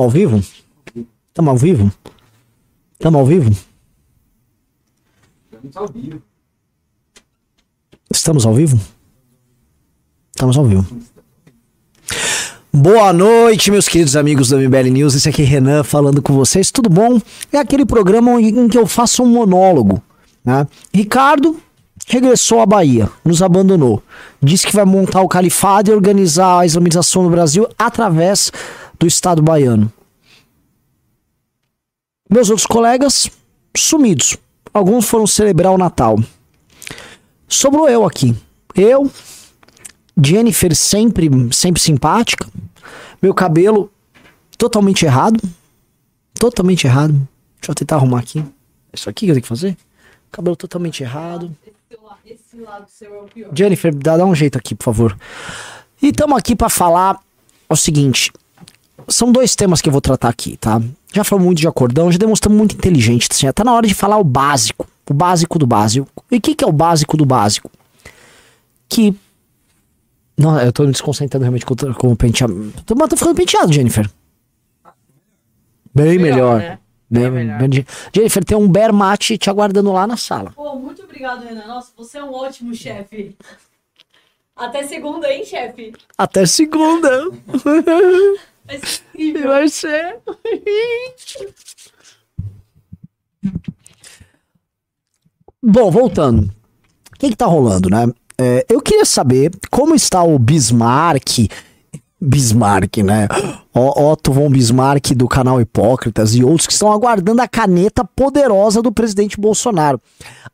ao vivo? Estamos ao vivo? Estamos ao vivo? Estamos ao vivo. Estamos ao vivo? Estamos ao vivo. Boa noite, meus queridos amigos do MBL News. Esse aqui é Renan falando com vocês. Tudo bom? É aquele programa em que eu faço um monólogo. Né? Ricardo regressou à Bahia, nos abandonou. Disse que vai montar o califado e organizar a islamização no Brasil através do Estado baiano. Meus outros colegas sumidos. Alguns foram celebrar o Natal. Sobrou eu aqui. Eu, Jennifer sempre, sempre simpática. Meu cabelo totalmente errado. Totalmente errado. Deixa eu tentar arrumar aqui. É isso aqui que eu tenho que fazer? Cabelo totalmente errado. Jennifer, dá, dá um jeito aqui, por favor. E estamos aqui para falar o seguinte. São dois temas que eu vou tratar aqui, tá? Já falamos muito de acordão, já demonstramos muito inteligente. Assim, tá na hora de falar o básico. O básico do básico. E o que, que é o básico do básico? Que. Não, eu tô me desconcentrando realmente com, o- com o penteado. Tô, mas tô ficando penteado, Jennifer. Bem melhor. né? Bem, Bem melhor. bem- Jennifer, tem um bear mate te aguardando lá na sala. Pô, muito obrigado, Renan. Nossa, você é um ótimo chefe. Até segunda, hein, chefe? Até segunda. Vai ser incrível. Vai ser. Bom, voltando. O que, que tá rolando, né? É, eu queria saber como está o Bismarck. Bismarck, né? Otto von Bismarck do canal Hipócritas e outros que estão aguardando a caneta poderosa do presidente Bolsonaro.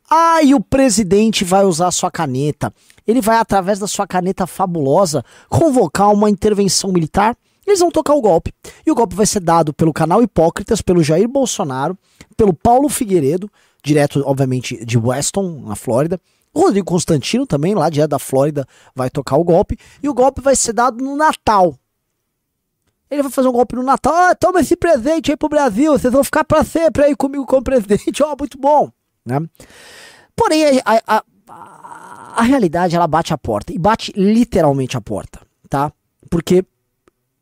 Ah, e o presidente vai usar a sua caneta. Ele vai, através da sua caneta fabulosa, convocar uma intervenção militar. Eles vão tocar o golpe. E o golpe vai ser dado pelo canal Hipócritas, pelo Jair Bolsonaro, pelo Paulo Figueiredo, direto, obviamente, de Weston, na Flórida. O Rodrigo Constantino também, lá direto da Flórida, vai tocar o golpe. E o golpe vai ser dado no Natal. Ele vai fazer um golpe no Natal. Ah, toma esse presente aí pro Brasil. Vocês vão ficar pra sempre aí comigo como presidente. Ó, muito bom. Né? Porém, a, a, a, a realidade, ela bate a porta. E bate literalmente a porta, tá? Porque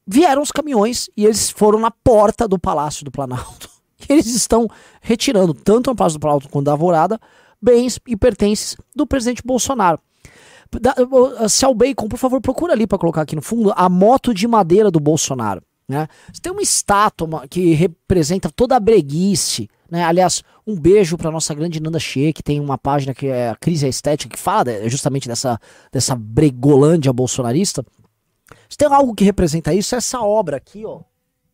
vieram os caminhões e eles foram na porta do Palácio do Planalto. E eles estão retirando, tanto no Palácio do Planalto quanto da Alvorada, bens e pertences do presidente Bolsonaro. Da, Cel Bacon, por favor, procura ali para colocar aqui no fundo a moto de madeira do Bolsonaro. Né? Tem uma estátua que representa toda a breguice. Né? Aliás, um beijo para nossa grande Nanda Che, que tem uma página que é a Crise Estética, que fala justamente dessa, dessa bregolândia bolsonarista. Se tem algo que representa isso, é essa obra aqui, ó,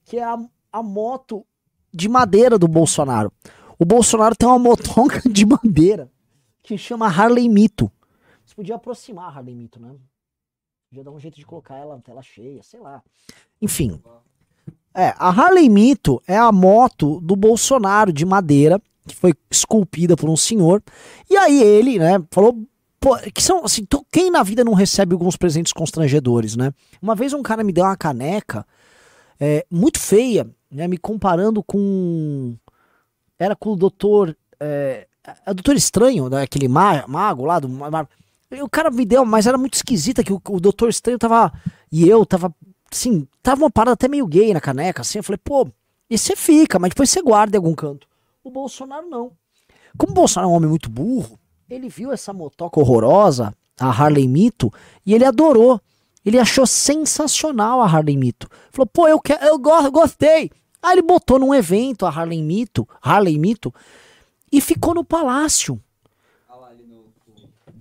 que é a, a moto de madeira do Bolsonaro. O Bolsonaro tem uma motonca de madeira que chama Harley Mito. Você podia aproximar a Harley Mito, né? Podia dar um jeito de colocar ela na tela cheia, sei lá. Enfim. É, a Harley Mito é a moto do Bolsonaro de madeira, que foi esculpida por um senhor. E aí ele, né, falou. Pô, que são assim, quem na vida não recebe alguns presentes constrangedores, né? Uma vez um cara me deu uma caneca é, muito feia, né? Me comparando com. Era com o doutor. É, é doutor Estranho, né, aquele ma- mago lá do. ma- o cara me deu, mas era muito esquisita que o, o doutor Estranho tava. E eu tava. Assim, tava uma parada até meio gay na caneca, assim. Eu falei, pô, e você fica, mas depois você guarda em algum canto. O Bolsonaro não. Como o Bolsonaro é um homem muito burro, ele viu essa motoca horrorosa, a Harley Mito, e ele adorou. Ele achou sensacional a Harley Mito. Falou, pô, eu, quero, eu go- gostei. Aí ele botou num evento a Harley Mito, Harley Mito, e ficou no palácio. Olha lá ali no.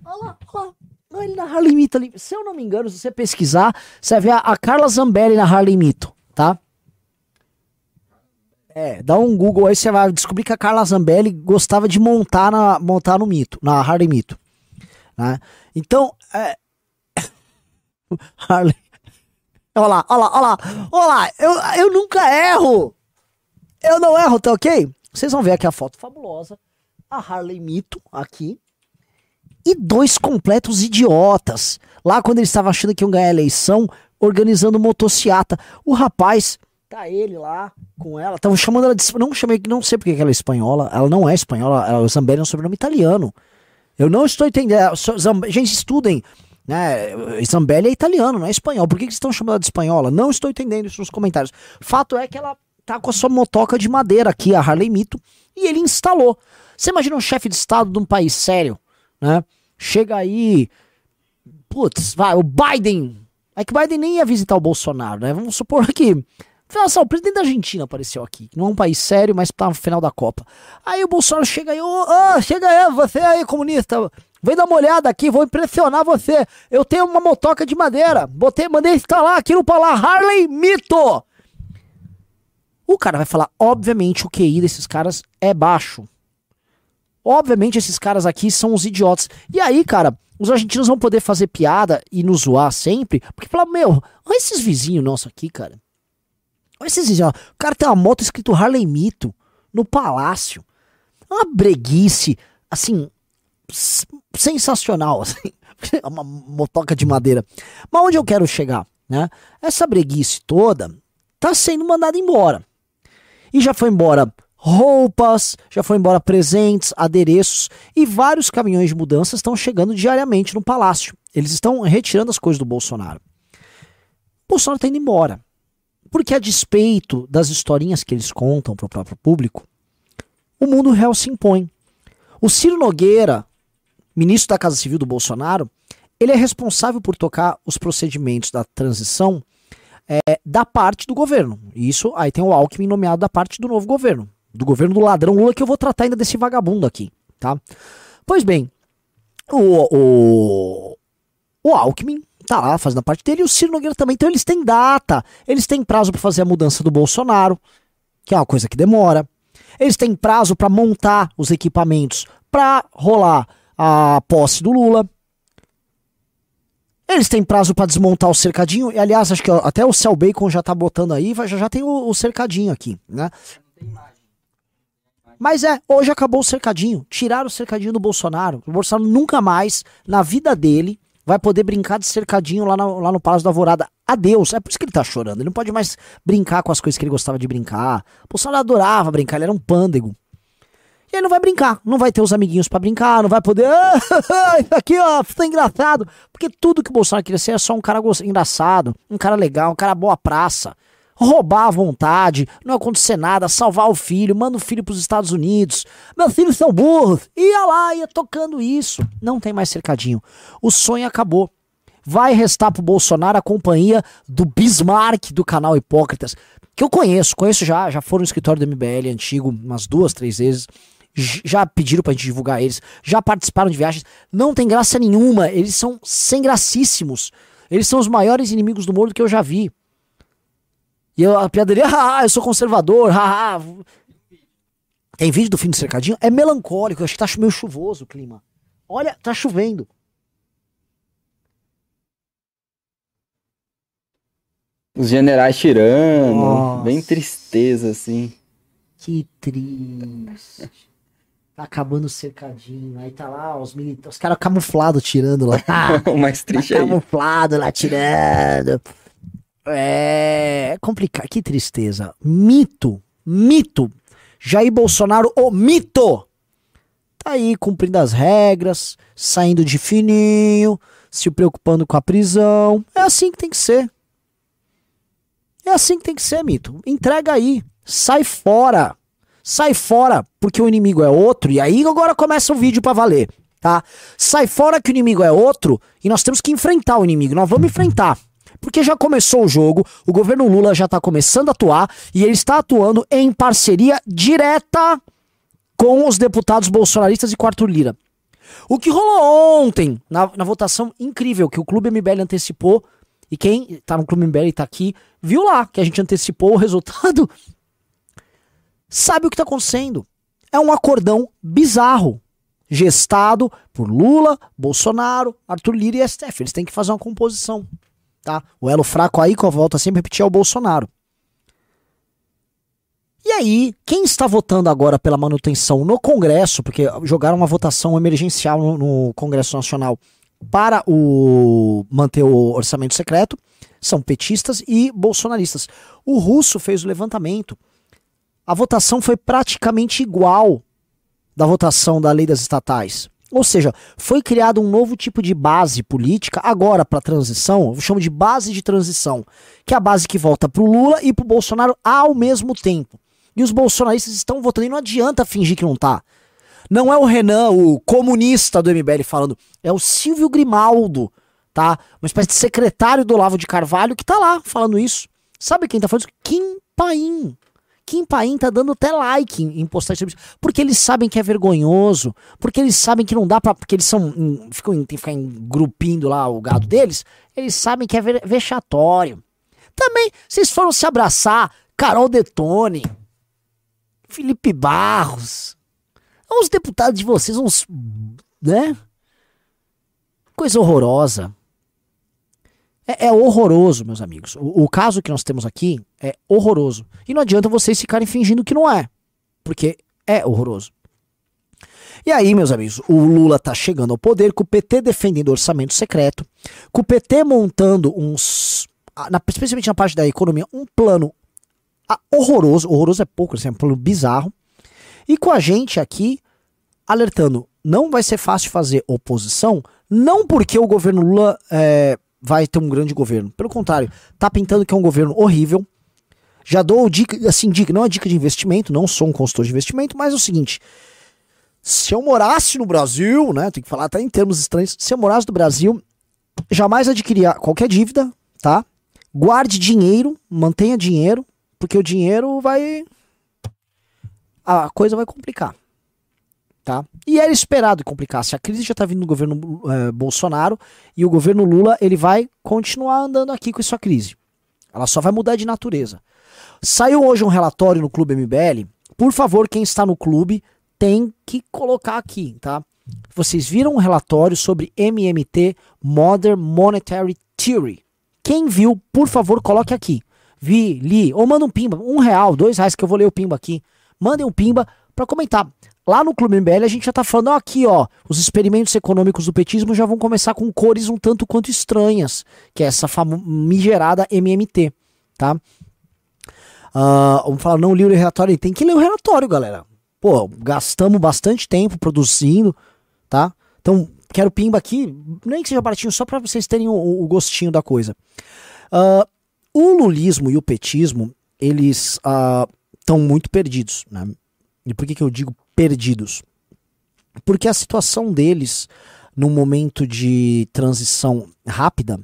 Olha lá, olha lá. Olha ele na Harley Mito ali. Se eu não me engano, se você pesquisar, você ver a, a Carla Zambelli na Harley Mito, tá? É, dá um Google aí, você vai descobrir que a Carla Zambelli gostava de montar, na, montar no Mito, na Harley Mito. Né? Então, é... Harley... Olha lá, olha lá, olha lá, olha lá, eu, eu nunca erro! Eu não erro, tá ok? Vocês vão ver aqui a foto fabulosa, a Harley Mito aqui, e dois completos idiotas. Lá quando eles estavam achando que iam ganhar a eleição, organizando motociata. O rapaz, tá ele lá com ela, estavam chamando ela de. Não chamei, não sei porque que ela é espanhola. Ela não é espanhola, ela, Zambelli é um sobrenome italiano. Eu não estou entendendo. Zamb- Gente, estudem. Né? Zambelli é italiano, não é espanhol. Por que, que estão chamando ela de espanhola? Não estou entendendo isso nos comentários. Fato é que ela tá com a sua motoca de madeira aqui, a Harley Mito, e ele instalou. Você imagina um chefe de estado de um país sério, né? Chega aí, putz, vai, o Biden. É que o Biden nem ia visitar o Bolsonaro, né? Vamos supor que nossa, o presidente da Argentina apareceu aqui. Não é um país sério, mas tá no final da Copa. Aí o Bolsonaro chega aí, ô, oh, chega aí, você aí, comunista. Vem dar uma olhada aqui, vou impressionar você. Eu tenho uma motoca de madeira. Botei, mandei instalar aqui no Palar Harley Mito. O cara vai falar, obviamente, o QI desses caras é baixo. Obviamente, esses caras aqui são os idiotas. E aí, cara, os argentinos vão poder fazer piada e nos zoar sempre. Porque falar, meu, olha esses vizinhos nossos aqui, cara. Olha esses vizinhos. O cara tem uma moto escrito Harley Mito no palácio. Uma breguice, assim, sensacional, assim. uma motoca de madeira. Mas onde eu quero chegar, né? Essa breguice toda tá sendo mandada embora. E já foi embora roupas, já foi embora presentes, adereços e vários caminhões de mudanças estão chegando diariamente no palácio. Eles estão retirando as coisas do Bolsonaro. O Bolsonaro está indo embora. Porque a despeito das historinhas que eles contam para o próprio público, o mundo real se impõe. O Ciro Nogueira, ministro da Casa Civil do Bolsonaro, ele é responsável por tocar os procedimentos da transição é, da parte do governo. Isso aí tem o Alckmin nomeado da parte do novo governo do governo do ladrão Lula, que eu vou tratar ainda desse vagabundo aqui, tá? Pois bem, o, o, o Alckmin tá lá fazendo a parte dele e o Ciro Nogueira também. Então eles têm data, eles têm prazo para fazer a mudança do Bolsonaro, que é uma coisa que demora. Eles têm prazo para montar os equipamentos para rolar a posse do Lula. Eles têm prazo para desmontar o cercadinho. E aliás, acho que até o Cell Bacon já tá botando aí, já, já tem o, o cercadinho aqui, né? Mas é, hoje acabou o cercadinho. Tiraram o cercadinho do Bolsonaro. O Bolsonaro nunca mais, na vida dele, vai poder brincar de cercadinho lá, no, lá no Palácio da Alvorada. Adeus. É por isso que ele tá chorando. Ele não pode mais brincar com as coisas que ele gostava de brincar. Bolsonaro adorava brincar, ele era um pândego. E ele não vai brincar, não vai ter os amiguinhos para brincar, não vai poder. Ah, isso aqui, ó, tá engraçado. Porque tudo que o Bolsonaro queria ser é só um cara engraçado, um cara legal, um cara boa praça roubar à vontade, não acontecer nada, salvar o filho, manda o filho para os Estados Unidos. Meus filhos são burros. Ia lá, ia tocando isso. Não tem mais cercadinho. O sonho acabou. Vai restar pro Bolsonaro a companhia do Bismarck do canal Hipócritas, que eu conheço, conheço já, já foram no escritório do MBL antigo umas duas, três vezes. Já pediram pra gente divulgar eles, já participaram de viagens. Não tem graça nenhuma, eles são sem gracíssimos. Eles são os maiores inimigos do mundo que eu já vi. E eu, a piadaria, ah, eu sou conservador, haha. Tem vídeo do fim do cercadinho? É melancólico, eu acho que tá meio chuvoso o clima. Olha, tá chovendo. Os generais tirando, Nossa. bem tristeza, assim. Que triste. Tá acabando o cercadinho. Aí tá lá os militares, os caras camuflados tirando lá. o mais triste tá aí. Camuflado lá tirando. É complicado, que tristeza. Mito, mito. Jair Bolsonaro, o mito. Tá aí cumprindo as regras, saindo de fininho, se preocupando com a prisão. É assim que tem que ser. É assim que tem que ser, mito. Entrega aí, sai fora. Sai fora, porque o inimigo é outro. E aí agora começa o vídeo para valer, tá? Sai fora que o inimigo é outro e nós temos que enfrentar o inimigo. Nós vamos enfrentar. Porque já começou o jogo, o governo Lula já está começando a atuar e ele está atuando em parceria direta com os deputados bolsonaristas e Arthur Lira. O que rolou ontem, na, na votação incrível que o Clube MBL antecipou, e quem tá no Clube MBL e tá aqui, viu lá que a gente antecipou o resultado, sabe o que tá acontecendo. É um acordão bizarro, gestado por Lula, Bolsonaro, Arthur Lira e STF. Eles têm que fazer uma composição tá? O elo fraco aí volto a sempre repetir é o Bolsonaro. E aí, quem está votando agora pela manutenção no Congresso, porque jogaram uma votação emergencial no, no Congresso Nacional para o manter o orçamento secreto, são petistas e bolsonaristas. O russo fez o levantamento. A votação foi praticamente igual da votação da lei das estatais. Ou seja, foi criado um novo tipo de base política agora para transição, eu chamo de base de transição, que é a base que volta pro Lula e pro Bolsonaro ao mesmo tempo. E os bolsonaristas estão votando e não adianta fingir que não tá. Não é o Renan, o comunista do MBL falando, é o Silvio Grimaldo, tá? Uma espécie de secretário do Olavo de Carvalho que tá lá falando isso. Sabe quem tá falando isso? Kim Paim. Kim Paim tá dando até like em, em isso. Porque eles sabem que é vergonhoso. Porque eles sabem que não dá pra. Porque eles são. ficam, tem que ficar engrupindo lá o gado deles. Eles sabem que é vexatório. Também, vocês foram se abraçar. Carol Detone. Felipe Barros. Os deputados de vocês, uns. né? Coisa horrorosa. É, é, horroroso, meus amigos. O, o, caso que nós temos aqui é horroroso. E não adianta vocês ficarem fingindo que não é. Porque é horroroso. E aí, meus amigos, o Lula tá chegando ao poder com o PT defendendo orçamento secreto, com o PT montando uns. Na, especialmente na parte da economia, um plano horroroso. Horroroso é pouco, assim, é um plano bizarro. E com a gente aqui alertando: não vai ser fácil fazer oposição, não porque o governo Lula. É, vai ter um grande governo. Pelo contrário, tá pintando que é um governo horrível. Já dou dica, assim, dica, não é dica de investimento, não sou um consultor de investimento, mas é o seguinte: se eu morasse no Brasil, né, tem que falar até em termos estranhos, se eu morasse no Brasil, jamais adquiria qualquer dívida, tá? Guarde dinheiro, mantenha dinheiro, porque o dinheiro vai a coisa vai complicar. Tá? E era esperado complicar. Se a crise já está vindo no governo é, Bolsonaro e o governo Lula ele vai continuar andando aqui com sua crise. Ela só vai mudar de natureza. Saiu hoje um relatório no Clube MBL. Por favor, quem está no clube tem que colocar aqui, tá? Vocês viram um relatório sobre MMT, Modern Monetary Theory. Quem viu, por favor, coloque aqui. Vi, li, ou manda um pimba, um real, dois reais que eu vou ler o pimba aqui. Mandem um pimba para comentar. Lá no Clube MBL a gente já tá falando, ó, aqui ó, os experimentos econômicos do petismo já vão começar com cores um tanto quanto estranhas, que é essa famigerada MMT, tá? Uh, vamos falar, não li o relatório, tem que ler o relatório, galera. Pô, gastamos bastante tempo produzindo, tá? Então, quero pimba aqui, nem que seja baratinho, só para vocês terem o, o, gostinho da coisa. Uh, o lulismo e o petismo, eles estão uh, muito perdidos, né? E por que, que eu digo perdidos? Porque a situação deles, num momento de transição rápida,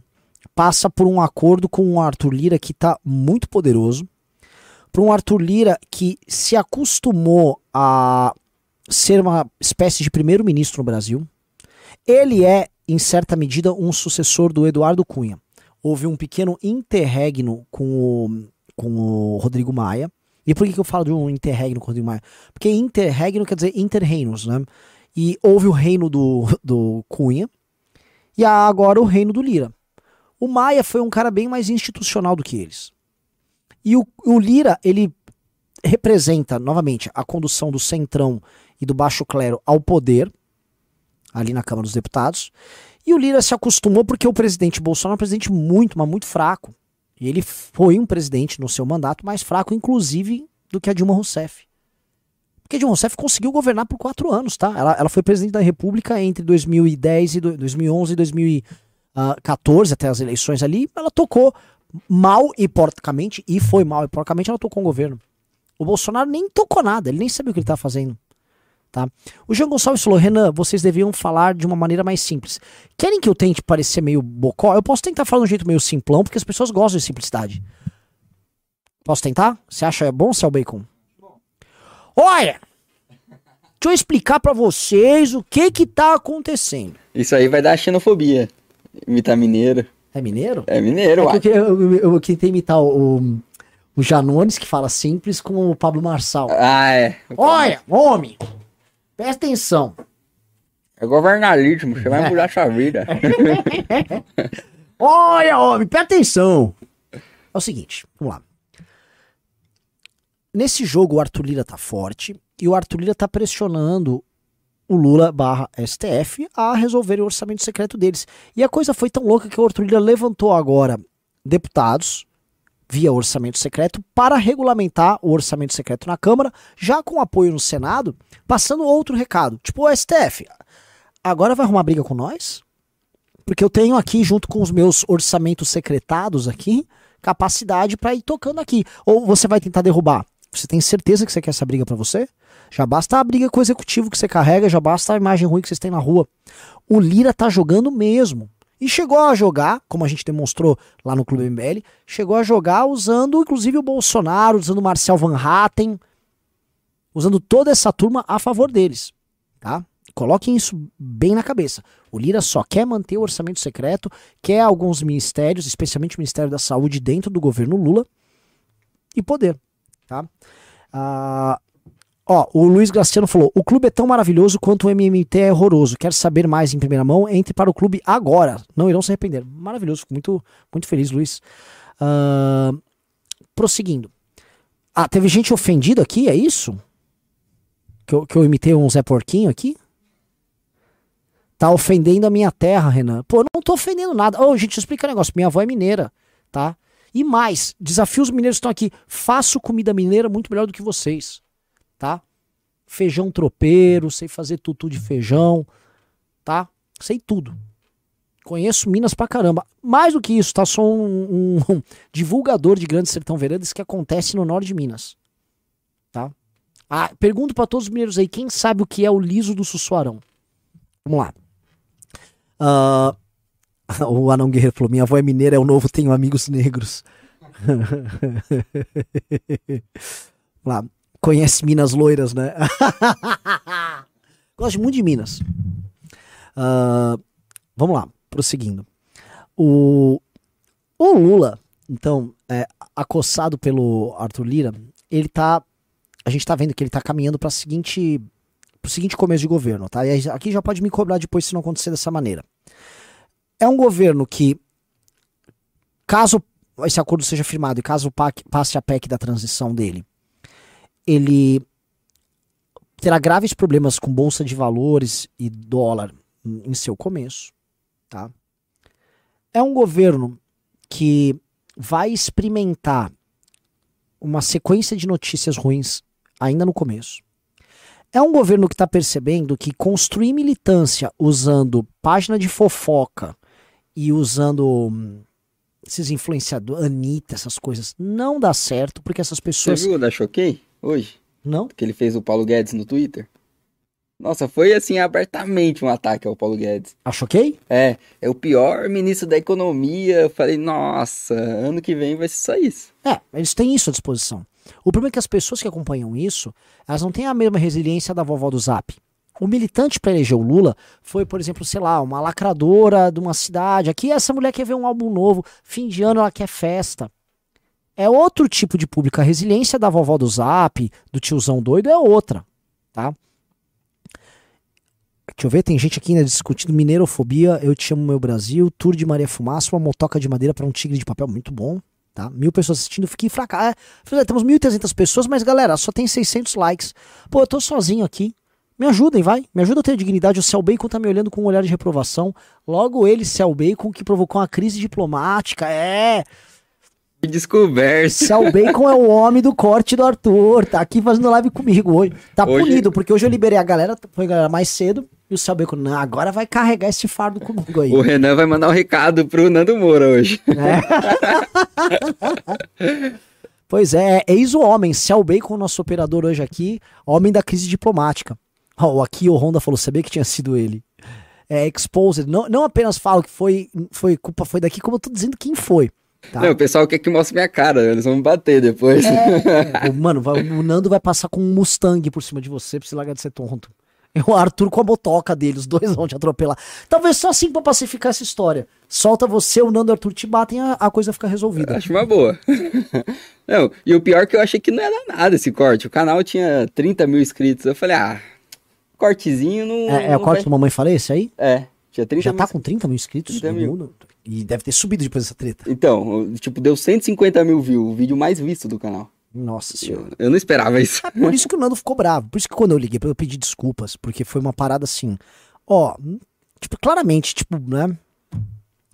passa por um acordo com o Arthur Lira que está muito poderoso, para um Arthur Lira que se acostumou a ser uma espécie de primeiro-ministro no Brasil. Ele é, em certa medida, um sucessor do Eduardo Cunha. Houve um pequeno interregno com o, com o Rodrigo Maia. E por que, que eu falo de um interregno com o Rodrigo Maia? Porque interregno quer dizer interreinos, né? E houve o reino do, do Cunha e agora o reino do Lira. O Maia foi um cara bem mais institucional do que eles. E o, o Lira, ele representa, novamente, a condução do centrão e do baixo clero ao poder, ali na Câmara dos Deputados. E o Lira se acostumou porque o presidente Bolsonaro é um presidente muito, mas muito fraco. E ele foi um presidente no seu mandato mais fraco, inclusive, do que a Dilma Rousseff. Porque Dilma Rousseff conseguiu governar por quatro anos, tá? Ela, ela foi presidente da República entre 2010 e do, 2011 e 2014, até as eleições ali. Ela tocou mal e porcamente, e foi mal e porcamente, ela tocou o governo. O Bolsonaro nem tocou nada, ele nem sabia o que ele estava fazendo. Tá? O Jean Gonçalves falou: Renan, vocês deviam falar de uma maneira mais simples. Querem que eu tente parecer meio bocó? Eu posso tentar falar de um jeito meio simplão, porque as pessoas gostam de simplicidade. Posso tentar? Você acha bom, Céu Bacon? Olha! Deixa eu explicar para vocês o que que tá acontecendo. Isso aí vai dar xenofobia. Imitar mineiro. É mineiro? É mineiro, é eu, eu, eu, eu tentei imitar o, o Janones, que fala simples, com o Pablo Marçal. Ah, é. Olha, homem! Presta atenção. É governalismo, você vai mudar sua vida. Olha, homem, presta atenção. É o seguinte, vamos lá. Nesse jogo o Arthur Lira tá forte e o Arthur Lira tá pressionando o Lula barra STF a resolver o orçamento secreto deles. E a coisa foi tão louca que o Arthur Lira levantou agora deputados via orçamento secreto para regulamentar o orçamento secreto na Câmara, já com apoio no Senado, passando outro recado, tipo o STF. agora vai arrumar briga com nós? Porque eu tenho aqui, junto com os meus orçamentos secretados aqui, capacidade para ir tocando aqui. Ou você vai tentar derrubar? Você tem certeza que você quer essa briga para você? Já basta a briga com o executivo que você carrega, já basta a imagem ruim que vocês têm na rua. O Lira tá jogando mesmo. E chegou a jogar, como a gente demonstrou lá no Clube MBL, chegou a jogar usando inclusive o Bolsonaro, usando o Marcel Van Hatten, usando toda essa turma a favor deles, tá? Coloquem isso bem na cabeça. O Lira só quer manter o orçamento secreto, quer alguns ministérios, especialmente o Ministério da Saúde, dentro do governo Lula e poder, tá? Ah, Ó, o Luiz Graciano falou: o clube é tão maravilhoso quanto o MMT é horroroso. Quer saber mais em primeira mão? Entre para o clube agora. Não irão se arrepender. Maravilhoso, fico muito, muito feliz, Luiz. Uh, prosseguindo. Ah, teve gente ofendida aqui, é isso? Que eu, que eu imitei um Zé Porquinho aqui? Tá ofendendo a minha terra, Renan. Pô, não tô ofendendo nada. Ô, oh, gente, explica um negócio. Minha avó é mineira, tá? E mais, desafios mineiros estão aqui. Faço comida mineira muito melhor do que vocês tá? Feijão tropeiro, sei fazer tutu de feijão, tá? Sei tudo. Conheço Minas pra caramba. Mais do que isso, tá? Sou um, um, divulgador de Grande Sertão Veredas que acontece no norte de Minas, tá? Ah, pergunto para todos os mineiros aí, quem sabe o que é o liso do Sussuarão? Vamos lá. Uh, o Anão Guerreiro falou: Minha avó é mineira, é o novo, tenho amigos negros. Lá conhece Minas loiras, né? Gosto muito de Minas. Uh, vamos lá, prosseguindo. O, o Lula, então, é, acossado pelo Arthur Lira, ele tá. A gente tá vendo que ele tá caminhando para seguinte pro seguinte começo de governo, tá? E aqui já pode me cobrar depois se não acontecer dessa maneira. É um governo que, caso esse acordo seja firmado e caso passe a PEC da transição dele, ele terá graves problemas com bolsa de valores e dólar em seu começo, tá? É um governo que vai experimentar uma sequência de notícias ruins ainda no começo. É um governo que está percebendo que construir militância usando página de fofoca e usando hum, esses influenciadores, Anitta, essas coisas, não dá certo, porque essas pessoas. Você viu da Choquei? Hoje? Não. Que ele fez o Paulo Guedes no Twitter? Nossa, foi assim abertamente um ataque ao Paulo Guedes. Achou ok? É, é o pior ministro da economia. Eu falei, nossa, ano que vem vai ser só isso. É, eles têm isso à disposição. O problema é que as pessoas que acompanham isso, elas não têm a mesma resiliência da vovó do Zap. O militante para eleger o Lula foi, por exemplo, sei lá, uma lacradora de uma cidade. Aqui essa mulher quer ver um álbum novo, fim de ano ela quer festa é outro tipo de público. A resiliência da vovó do Zap, do tiozão doido, é outra, tá? Deixa eu ver, tem gente aqui ainda discutindo mineirofobia, eu te amo meu Brasil, tour de Maria Fumaça, uma motoca de madeira para um tigre de papel, muito bom, tá? Mil pessoas assistindo, fiquei fraca. É, temos 1.300 pessoas, mas galera, só tem 600 likes. Pô, eu tô sozinho aqui. Me ajudem, vai. Me ajuda a ter dignidade. O Cell Bacon tá me olhando com um olhar de reprovação. Logo ele, Cell Bacon, que provocou uma crise diplomática. É. Descoberto. Cell Bacon é o homem do corte do Arthur. Tá aqui fazendo live comigo hoje. Tá hoje... punido, porque hoje eu liberei a galera, foi a galera mais cedo. E o Cell Bacon, não, agora vai carregar esse fardo comigo aí. O Renan vai mandar um recado pro Nando Moura hoje. É. pois é, eis o homem. Cell Bacon, nosso operador hoje aqui, homem da crise diplomática. Oh, aqui o Honda falou, sabia que tinha sido ele. É, exposed. Não, não apenas falo que foi, foi culpa foi daqui, como eu tô dizendo quem foi. Tá. Não, o pessoal quer que mostre minha cara, eles vão me bater depois. É, mano, vai, o Nando vai passar com um Mustang por cima de você pra você largar de ser tonto. E o Arthur com a botoca dele, os dois vão te atropelar. Talvez só assim pra pacificar essa história. Solta você, o Nando e o Arthur te batem, a, a coisa fica resolvida. Acho uma boa. não, e o pior é que eu achei que não era nada esse corte. O canal tinha 30 mil inscritos. Eu falei, ah, cortezinho não. É, é o corte vai... do Mamãe Falei, esse aí? É. Tinha 30 Já tá mil... tá com 30 mil inscritos? 30 mil. E deve ter subido depois dessa treta. Então, tipo, deu 150 mil views, o vídeo mais visto do canal. Nossa senhora. Eu, eu não esperava isso. É por isso que o Nando ficou bravo. Por isso que quando eu liguei, eu pedi desculpas. Porque foi uma parada assim. Ó, tipo, claramente, tipo, né?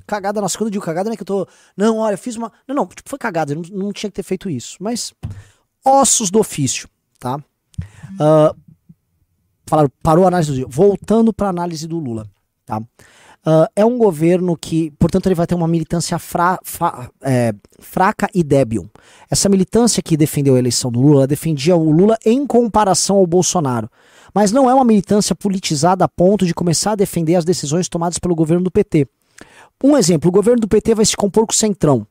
Cagada, nossa, quando eu digo cagada, não é que eu tô. Não, olha, eu fiz uma. Não, não, tipo, foi cagada, eu não, não tinha que ter feito isso. Mas. Ossos do ofício, tá? Uh, falaram, parou a análise do dia. Voltando para a análise do Lula, tá? Uh, é um governo que, portanto, ele vai ter uma militância fra, fra, é, fraca e débil. Essa militância que defendeu a eleição do Lula defendia o Lula em comparação ao Bolsonaro. Mas não é uma militância politizada a ponto de começar a defender as decisões tomadas pelo governo do PT. Um exemplo: o governo do PT vai se compor com o Centrão.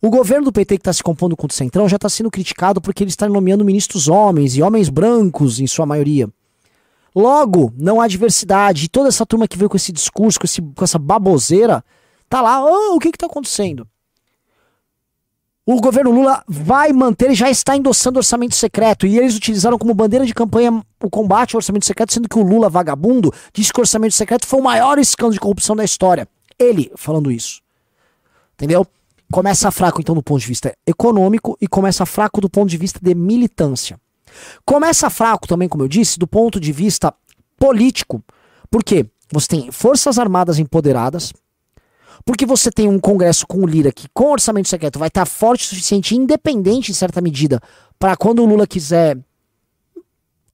O governo do PT que está se compondo com o Centrão já está sendo criticado porque ele está nomeando ministros homens e homens brancos, em sua maioria. Logo, não há diversidade. E toda essa turma que veio com esse discurso, com, esse, com essa baboseira, tá lá, oh, o que está acontecendo? O governo Lula vai manter e já está endossando orçamento secreto. E eles utilizaram como bandeira de campanha o combate ao orçamento secreto, sendo que o Lula, vagabundo, disse que o orçamento secreto foi o maior escândalo de corrupção da história. Ele falando isso. Entendeu? Começa fraco, então, do ponto de vista econômico e começa fraco do ponto de vista de militância. Começa fraco também, como eu disse, do ponto de vista político. Por quê? Você tem forças armadas empoderadas, porque você tem um Congresso com o Lira que, com orçamento secreto, vai estar forte o suficiente, independente em certa medida, para quando o Lula quiser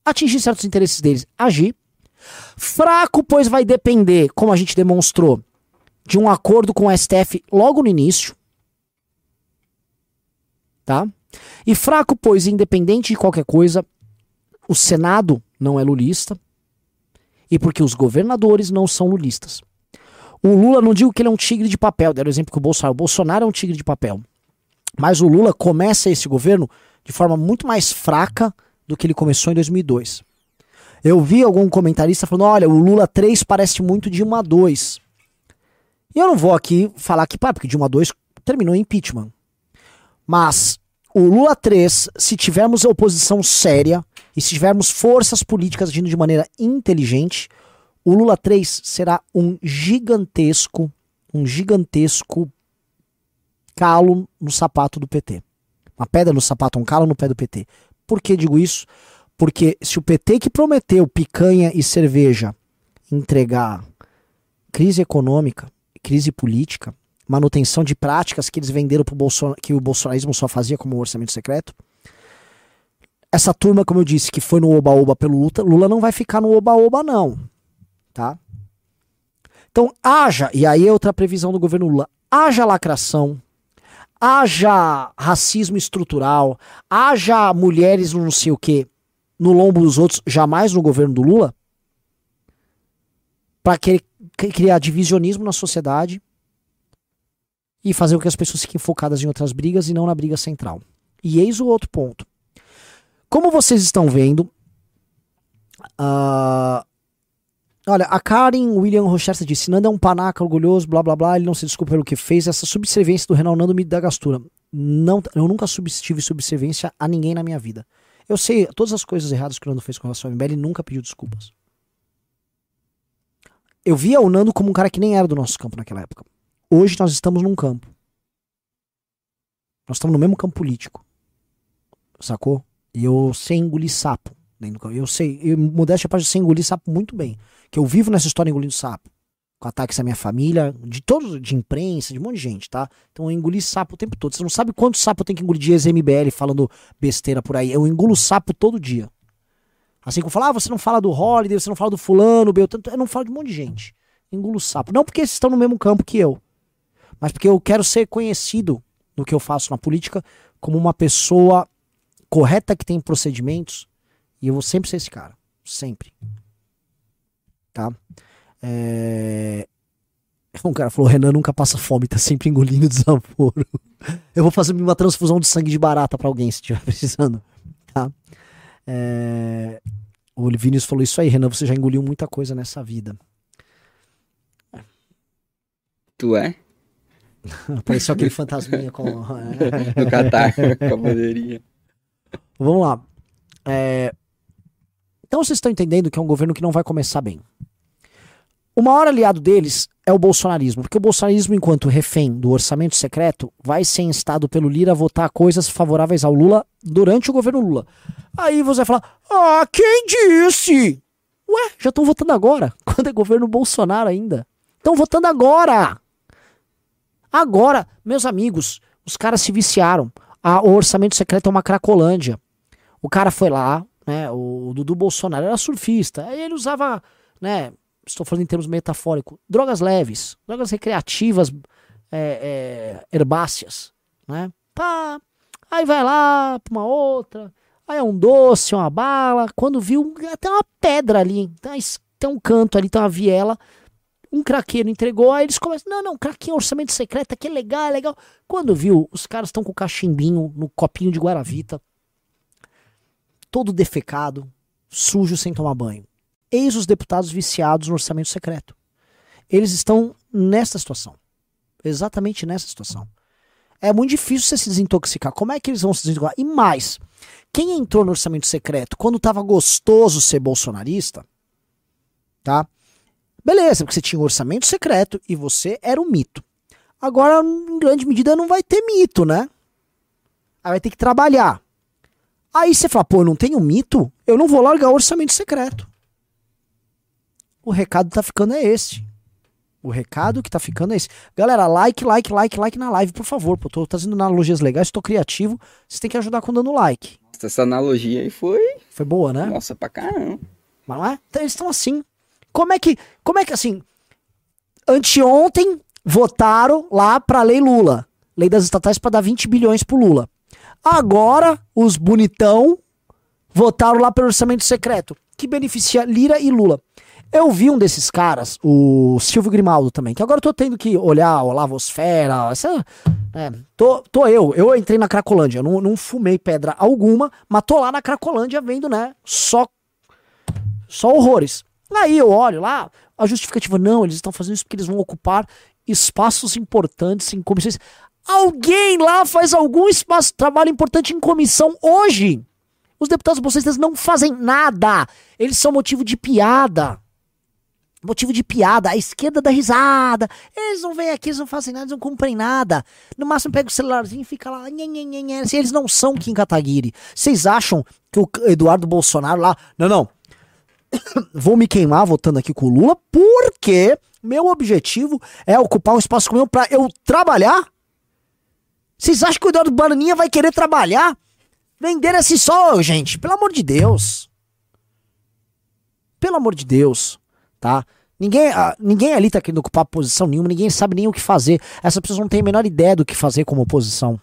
atingir certos interesses deles, agir. Fraco, pois vai depender, como a gente demonstrou, de um acordo com o STF logo no início. Tá? E fraco, pois, independente de qualquer coisa, o Senado não é lulista e porque os governadores não são lulistas. O Lula, não digo que ele é um tigre de papel, deram o exemplo que o Bolsonaro. O Bolsonaro é um tigre de papel. Mas o Lula começa esse governo de forma muito mais fraca do que ele começou em 2002. Eu vi algum comentarista falando: olha, o Lula 3 parece muito de 1 a 2. E eu não vou aqui falar que, pá, porque de 1 a 2 terminou em impeachment. Mas o Lula 3, se tivermos oposição séria e se tivermos forças políticas agindo de maneira inteligente, o Lula 3 será um gigantesco, um gigantesco calo no sapato do PT. Uma pedra no sapato, um calo no pé do PT. Por que digo isso? Porque se o PT que prometeu picanha e cerveja entregar crise econômica, crise política, manutenção de práticas que eles venderam pro que o bolsonarismo só fazia como orçamento secreto. Essa turma, como eu disse, que foi no oba-oba pelo Lula, Lula não vai ficar no oba-oba não, tá? Então, haja, e aí é outra previsão do governo Lula, haja lacração, haja racismo estrutural, haja mulheres não sei o que no lombo dos outros, jamais no governo do Lula, para criar divisionismo na sociedade, e fazer com que as pessoas fiquem focadas em outras brigas e não na briga central. E eis o outro ponto. Como vocês estão vendo, uh, olha, a Karen William Rochester disse: Nando é um panaca orgulhoso, blá blá blá, ele não se desculpa pelo que fez. Essa subserviência do Renan Nando me dá gastura. Não, eu nunca tive subserviência a ninguém na minha vida. Eu sei todas as coisas erradas que o Nando fez com relação ao MBL e nunca pediu desculpas. Eu via o Nando como um cara que nem era do nosso campo naquela época. Hoje nós estamos num campo. Nós estamos no mesmo campo político. Sacou? E eu sei engolir sapo. Eu sei, eu, modéstia parte, eu engolir sapo muito bem. Que eu vivo nessa história engolindo sapo. Com ataques à minha família, de todos, de imprensa, de um monte de gente, tá? Então eu engoli sapo o tempo todo. Você não sabe quanto sapo eu tenho que engolir de ex-MBL falando besteira por aí. Eu engulo sapo todo dia. Assim como falo, ah, você não fala do Holiday, você não fala do fulano, Beltrano, eu não falo de um monte de gente. Engulo sapo. Não porque eles estão no mesmo campo que eu mas porque eu quero ser conhecido no que eu faço na política como uma pessoa correta que tem procedimentos e eu vou sempre ser esse cara, sempre. Tá? É... Um cara falou: Renan nunca passa fome, tá sempre engolindo desaforo. Eu vou fazer uma transfusão de sangue de barata para alguém se estiver precisando. Tá? É... O Vinícius falou isso aí, Renan. Você já engoliu muita coisa nessa vida. Tu é? Apareceu aquele fantasminha com. no Catar, com a bandeirinha. Vamos lá. É... Então vocês estão entendendo que é um governo que não vai começar bem. O maior aliado deles é o bolsonarismo, porque o bolsonarismo, enquanto refém do orçamento secreto, vai ser instado pelo Lira a votar coisas favoráveis ao Lula durante o governo Lula. Aí você vai falar: Ah, quem disse? Ué, já estão votando agora, quando é governo Bolsonaro ainda. Estão votando agora! Agora, meus amigos, os caras se viciaram. O orçamento secreto é uma cracolândia. O cara foi lá, né, o Dudu Bolsonaro era surfista. Aí ele usava, né, estou falando em termos metafóricos, drogas leves, drogas recreativas, é, é, herbáceas, né? Pá, aí vai lá pra uma outra, aí é um doce, uma bala, quando viu, até uma pedra ali, tem, tem um canto ali, tem uma viela, um craqueiro entregou, aí eles começam, não, não, craquinho, orçamento secreto, aqui é legal, é legal. Quando viu, os caras estão com o cachimbinho no copinho de Guaravita, todo defecado, sujo sem tomar banho. Eis os deputados viciados no orçamento secreto. Eles estão nessa situação. Exatamente nessa situação. É muito difícil você se desintoxicar. Como é que eles vão se desintoxicar? E mais, quem entrou no orçamento secreto quando estava gostoso ser bolsonarista, tá? Beleza, porque você tinha um orçamento secreto e você era um mito. Agora, em grande medida, não vai ter mito, né? Aí vai ter que trabalhar. Aí você fala, pô, eu não tenho mito? Eu não vou largar o orçamento secreto. O recado tá ficando é esse. O recado que tá ficando é esse. Galera, like, like, like, like na live, por favor. Pô, tô trazendo analogias legais, tô criativo. Vocês têm que ajudar com dando like. Essa analogia aí foi. Foi boa, né? Nossa, pra caramba. Mas não é? Então, eles estão assim. Como é que. Como é que assim. Anteontem votaram lá pra lei Lula. Lei das estatais para dar 20 bilhões pro Lula. Agora, os bonitão votaram lá pelo orçamento secreto, que beneficia Lira e Lula. Eu vi um desses caras, o Silvio Grimaldo também, que agora eu tô tendo que olhar o Lavosfera, essa, é, tô, tô eu, eu entrei na Cracolândia, não, não fumei pedra alguma, mas tô lá na Cracolândia vendo, né, só, só horrores. Aí eu olho lá, a justificativa, não, eles estão fazendo isso porque eles vão ocupar espaços importantes em comissões. Alguém lá faz algum espaço, trabalho importante em comissão hoje. Os deputados bolsonaristas não fazem nada. Eles são motivo de piada motivo de piada, a esquerda dá risada. Eles não vêm aqui, eles não fazem nada, eles não cumprem nada. No máximo pega o celularzinho e fica lá. Nhê, nhê, nhê. Assim, eles não são Kim Kataguiri. Vocês acham que o Eduardo Bolsonaro lá. Não, não. Vou me queimar votando aqui com o Lula porque meu objetivo é ocupar um espaço comum para eu trabalhar? Vocês acham que o Eduardo Bananinha vai querer trabalhar? Vender esse sol, gente. Pelo amor de Deus. Pelo amor de Deus tá? Ninguém, ah, ninguém ali tá querendo ocupar posição nenhuma, ninguém sabe nem o que fazer. Essas pessoas não têm a menor ideia do que fazer como oposição.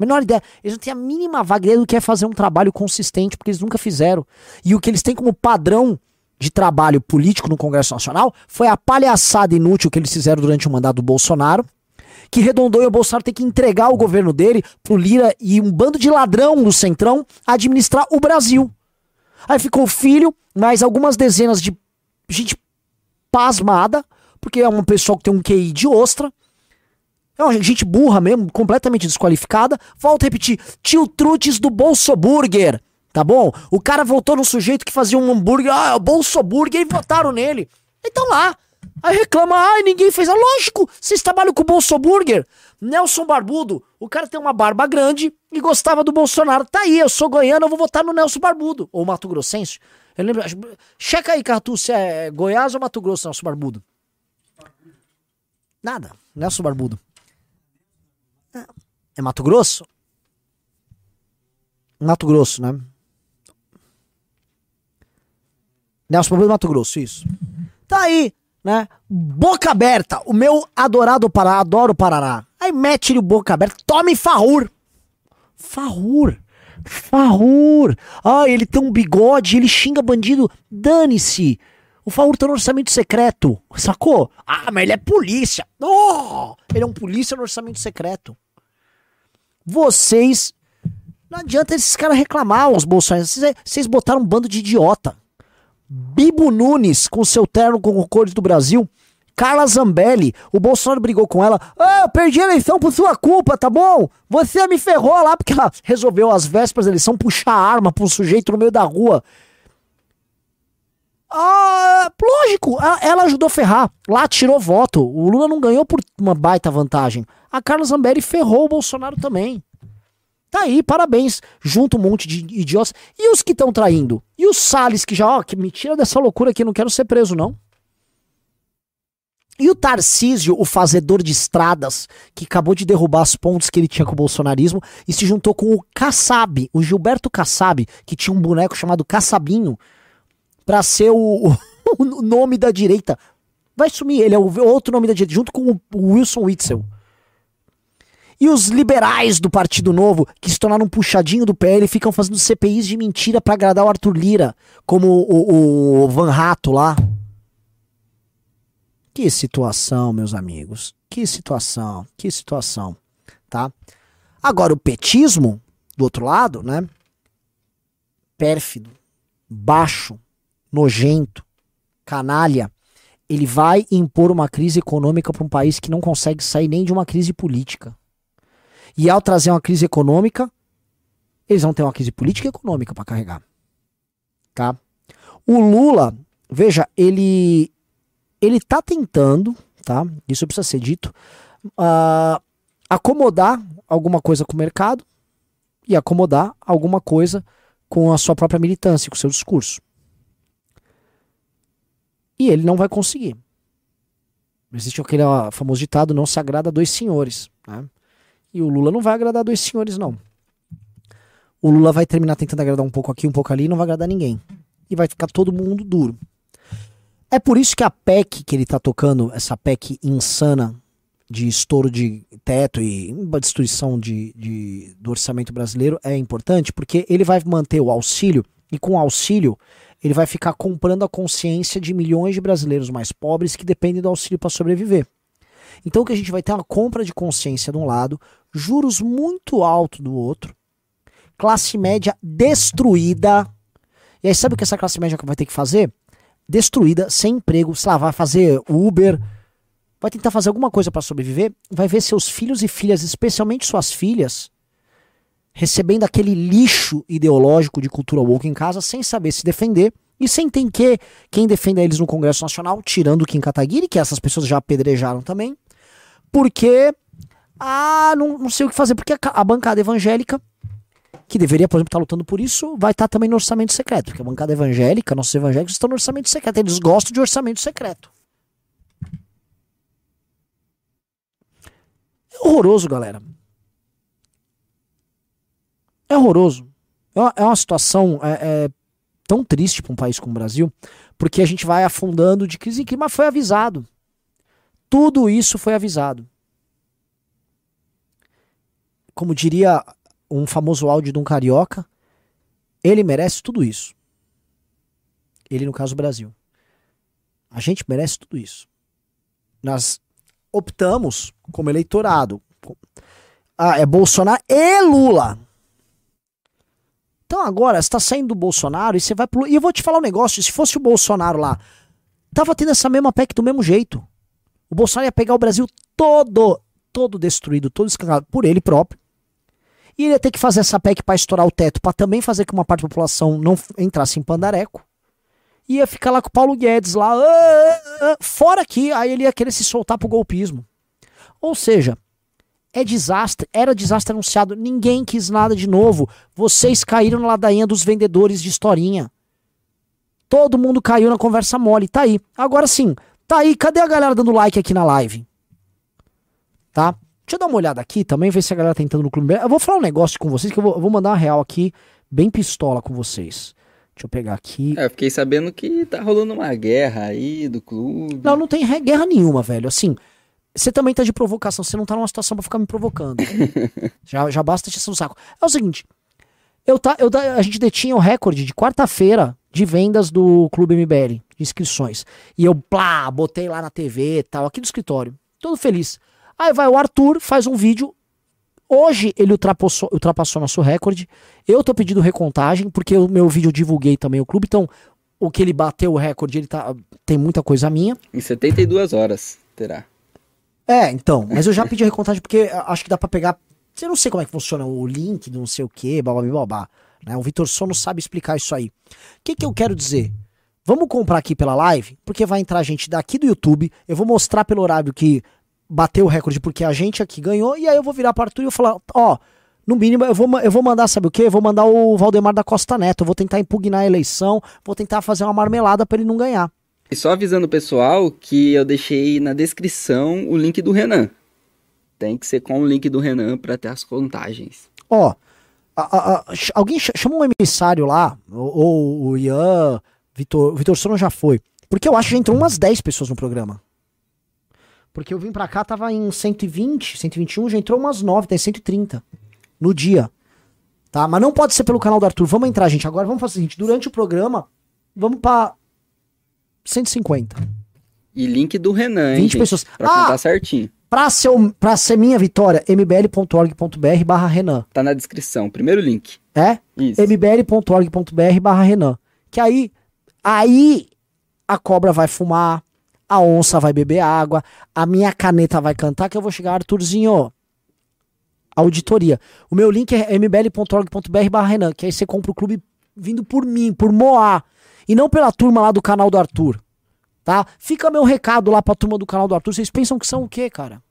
Menor ideia. Eles não têm a mínima vaga ideia do que é fazer um trabalho consistente, porque eles nunca fizeram. E o que eles têm como padrão de trabalho político no Congresso Nacional foi a palhaçada inútil que eles fizeram durante o mandato do Bolsonaro, que redondou e o Bolsonaro tem que entregar o governo dele pro Lira e um bando de ladrão do Centrão administrar o Brasil. Aí ficou o filho, mais algumas dezenas de gente pasmada, porque é uma pessoa que tem um QI de ostra. É uma gente burra mesmo, completamente desqualificada. Volto a repetir, tio Trutes do Bolsoburger, tá bom? O cara voltou no sujeito que fazia um hambúrguer, ah, é Bolsoburger, e votaram nele. Então lá. Aí reclama, ai, ninguém fez. Ah, lógico, vocês trabalham com o Bolsoburger. Nelson Barbudo, o cara tem uma barba grande e gostava do Bolsonaro. Tá aí, eu sou goiano, eu vou votar no Nelson Barbudo. Ou Mato Grossense. Eu lembro. Checa aí, Cartu, se é Goiás ou Mato Grosso, Nelson Barbudo. Nada, Nelson Barbudo. É, é Mato Grosso? Mato Grosso, né? Nelson Barbudo Mato Grosso, isso. Tá aí, né? Boca aberta, o meu adorado Pará, adoro Parará. Aí mete-lhe o boca aberta, tome farrur. Farrur. Farrur! Ah, ele tem um bigode, ele xinga bandido. Dane-se! O Farrur tá no orçamento secreto, sacou? Ah, mas ele é polícia. Oh, ele é um polícia no orçamento secreto. Vocês. Não adianta esses caras reclamar, os bolsonaristas. Vocês botaram um bando de idiota. Bibo Nunes, com seu terno com cores do Brasil, Carla Zambelli, o Bolsonaro brigou com ela. Ah, eu perdi a eleição por sua culpa, tá bom? Você me ferrou lá porque ela resolveu às vésperas da eleição puxar arma pra um sujeito no meio da rua. Ah, lógico, ela ajudou a ferrar. Lá tirou voto. O Lula não ganhou por uma baita vantagem. A Carla Zambelli ferrou o Bolsonaro também. Tá aí, parabéns. Junto um monte de idiotas. E os que estão traindo? E os Salles que já, ó, que me tira dessa loucura aqui, não quero ser preso, não. E o Tarcísio, o fazedor de estradas, que acabou de derrubar as pontes que ele tinha com o bolsonarismo e se juntou com o Kassab, o Gilberto Kassab, que tinha um boneco chamado Kassabinho, pra ser o, o nome da direita. Vai sumir, ele é o outro nome da direita, junto com o Wilson Witzel. E os liberais do Partido Novo, que se tornaram um puxadinho do PL, ficam fazendo CPIs de mentira para agradar o Arthur Lira, como o, o Van Rato lá. Que situação, meus amigos. Que situação, que situação, tá? Agora o petismo do outro lado, né? Pérfido, baixo, nojento, canalha, ele vai impor uma crise econômica para um país que não consegue sair nem de uma crise política. E ao trazer uma crise econômica, eles vão ter uma crise política e econômica para carregar. Tá? O Lula, veja, ele ele tá tentando, tá? Isso precisa ser dito, uh, acomodar alguma coisa com o mercado e acomodar alguma coisa com a sua própria militância, com o seu discurso. E ele não vai conseguir. Existe aquele famoso ditado: não se agrada a dois senhores. Né? E o Lula não vai agradar dois senhores, não. O Lula vai terminar tentando agradar um pouco aqui, um pouco ali, e não vai agradar ninguém. E vai ficar todo mundo duro. É por isso que a PEC que ele tá tocando, essa PEC insana de estouro de teto e destruição de, de, do orçamento brasileiro é importante, porque ele vai manter o auxílio, e com o auxílio ele vai ficar comprando a consciência de milhões de brasileiros mais pobres que dependem do auxílio para sobreviver. Então que a gente vai ter é uma compra de consciência de um lado, juros muito altos do outro, classe média destruída. E aí sabe o que essa classe média vai ter que fazer? Destruída, sem emprego, sei lá, vai fazer Uber, vai tentar fazer alguma coisa para sobreviver, vai ver seus filhos e filhas, especialmente suas filhas, recebendo aquele lixo ideológico de cultura woke em casa, sem saber se defender e sem ter que quem defenda eles no Congresso Nacional, tirando Kim Kataguiri, que essas pessoas já apedrejaram também, porque ah, não, não sei o que fazer, porque a, a bancada evangélica, que deveria, por exemplo, estar tá lutando por isso, vai estar tá também no orçamento secreto. Porque a bancada evangélica, nossos evangélicos estão no orçamento secreto. Eles gostam de orçamento secreto. É horroroso, galera. É horroroso. É uma, é uma situação é, é tão triste para um país como o Brasil, porque a gente vai afundando de crise em crise, mas foi avisado. Tudo isso foi avisado como diria um famoso áudio de um carioca, ele merece tudo isso. Ele, no caso, o Brasil. A gente merece tudo isso. Nós optamos como eleitorado. Ah, é Bolsonaro e Lula. Então agora, você tá saindo do Bolsonaro e você vai pro. E eu vou te falar um negócio: se fosse o Bolsonaro lá, tava tendo essa mesma PEC do mesmo jeito. O Bolsonaro ia pegar o Brasil todo, todo destruído, todo escangalado por ele próprio. E ele ia ter que fazer essa PEC para estourar o teto, para também fazer que uma parte da população não entrasse em pandareco. Ia ficar lá com o Paulo Guedes lá, ah, ah, ah, fora aqui, aí ele ia querer se soltar pro golpismo. Ou seja, é desastre, era desastre anunciado, ninguém quis nada de novo. Vocês caíram na ladainha dos vendedores de historinha. Todo mundo caiu na conversa mole, tá aí. Agora sim, tá aí, cadê a galera dando like aqui na live? Tá? Deixa eu dar uma olhada aqui também, ver se a galera tá entrando no clube. Eu vou falar um negócio com vocês, que eu vou, eu vou mandar uma real aqui, bem pistola com vocês. Deixa eu pegar aqui. É, eu fiquei sabendo que tá rolando uma guerra aí do clube. Não, não tem guerra nenhuma, velho. Assim, você também tá de provocação, você não tá numa situação para ficar me provocando. já, já basta te o saco. É o seguinte, eu tá, eu, a gente detinha o recorde de quarta-feira de vendas do Clube MBL, de inscrições. E eu, plá, botei lá na TV e tal, aqui do escritório. Todo feliz. Aí vai o Arthur, faz um vídeo. Hoje ele ultrapassou, ultrapassou nosso recorde. Eu tô pedindo recontagem, porque o meu vídeo eu divulguei também o clube. Então, o que ele bateu o recorde, ele tá. Tem muita coisa minha. Em 72 horas terá. É, então. Mas eu já pedi recontagem porque acho que dá para pegar. Eu não sei como é que funciona o link, não sei o que, babá. Né? O Vitor Sono sabe explicar isso aí. O que, que eu quero dizer? Vamos comprar aqui pela live, porque vai entrar gente daqui do YouTube. Eu vou mostrar pelo horário que bater o recorde porque a gente aqui ganhou, e aí eu vou virar para Arthur e eu falar, ó, no mínimo eu vou, eu vou mandar, sabe o quê? Eu vou mandar o Valdemar da Costa Neto, eu vou tentar impugnar a eleição, vou tentar fazer uma marmelada para ele não ganhar. E só avisando o pessoal que eu deixei na descrição o link do Renan. Tem que ser com o link do Renan para ter as contagens. Ó, ch- alguém ch- chama um emissário lá, ou, ou o Ian, Vitor, Vitor Sono já foi. Porque eu acho que já entrou umas 10 pessoas no programa. Porque eu vim pra cá, tava em 120, 121, já entrou umas 9, tem 130 no dia. Tá? Mas não pode ser pelo canal do Arthur. Vamos entrar, gente. Agora vamos fazer o seguinte: durante o programa, vamos pra 150. E link do Renan, hein, 20 gente? pessoas. Pra Ah! contar certinho. Pra ser, pra ser minha vitória, mbl.org.br barra Renan. Tá na descrição. Primeiro link. É? Isso. mbl.org.br barra Renan. Que aí, aí a cobra vai fumar, a onça vai beber água, a minha caneta vai cantar, que eu vou chegar, Arthurzinho, auditoria. O meu link é mbl.org.br barra Renan, que aí você compra o clube vindo por mim, por Moá, e não pela turma lá do canal do Arthur. Tá? Fica meu recado lá pra turma do canal do Arthur. Vocês pensam que são o quê, cara?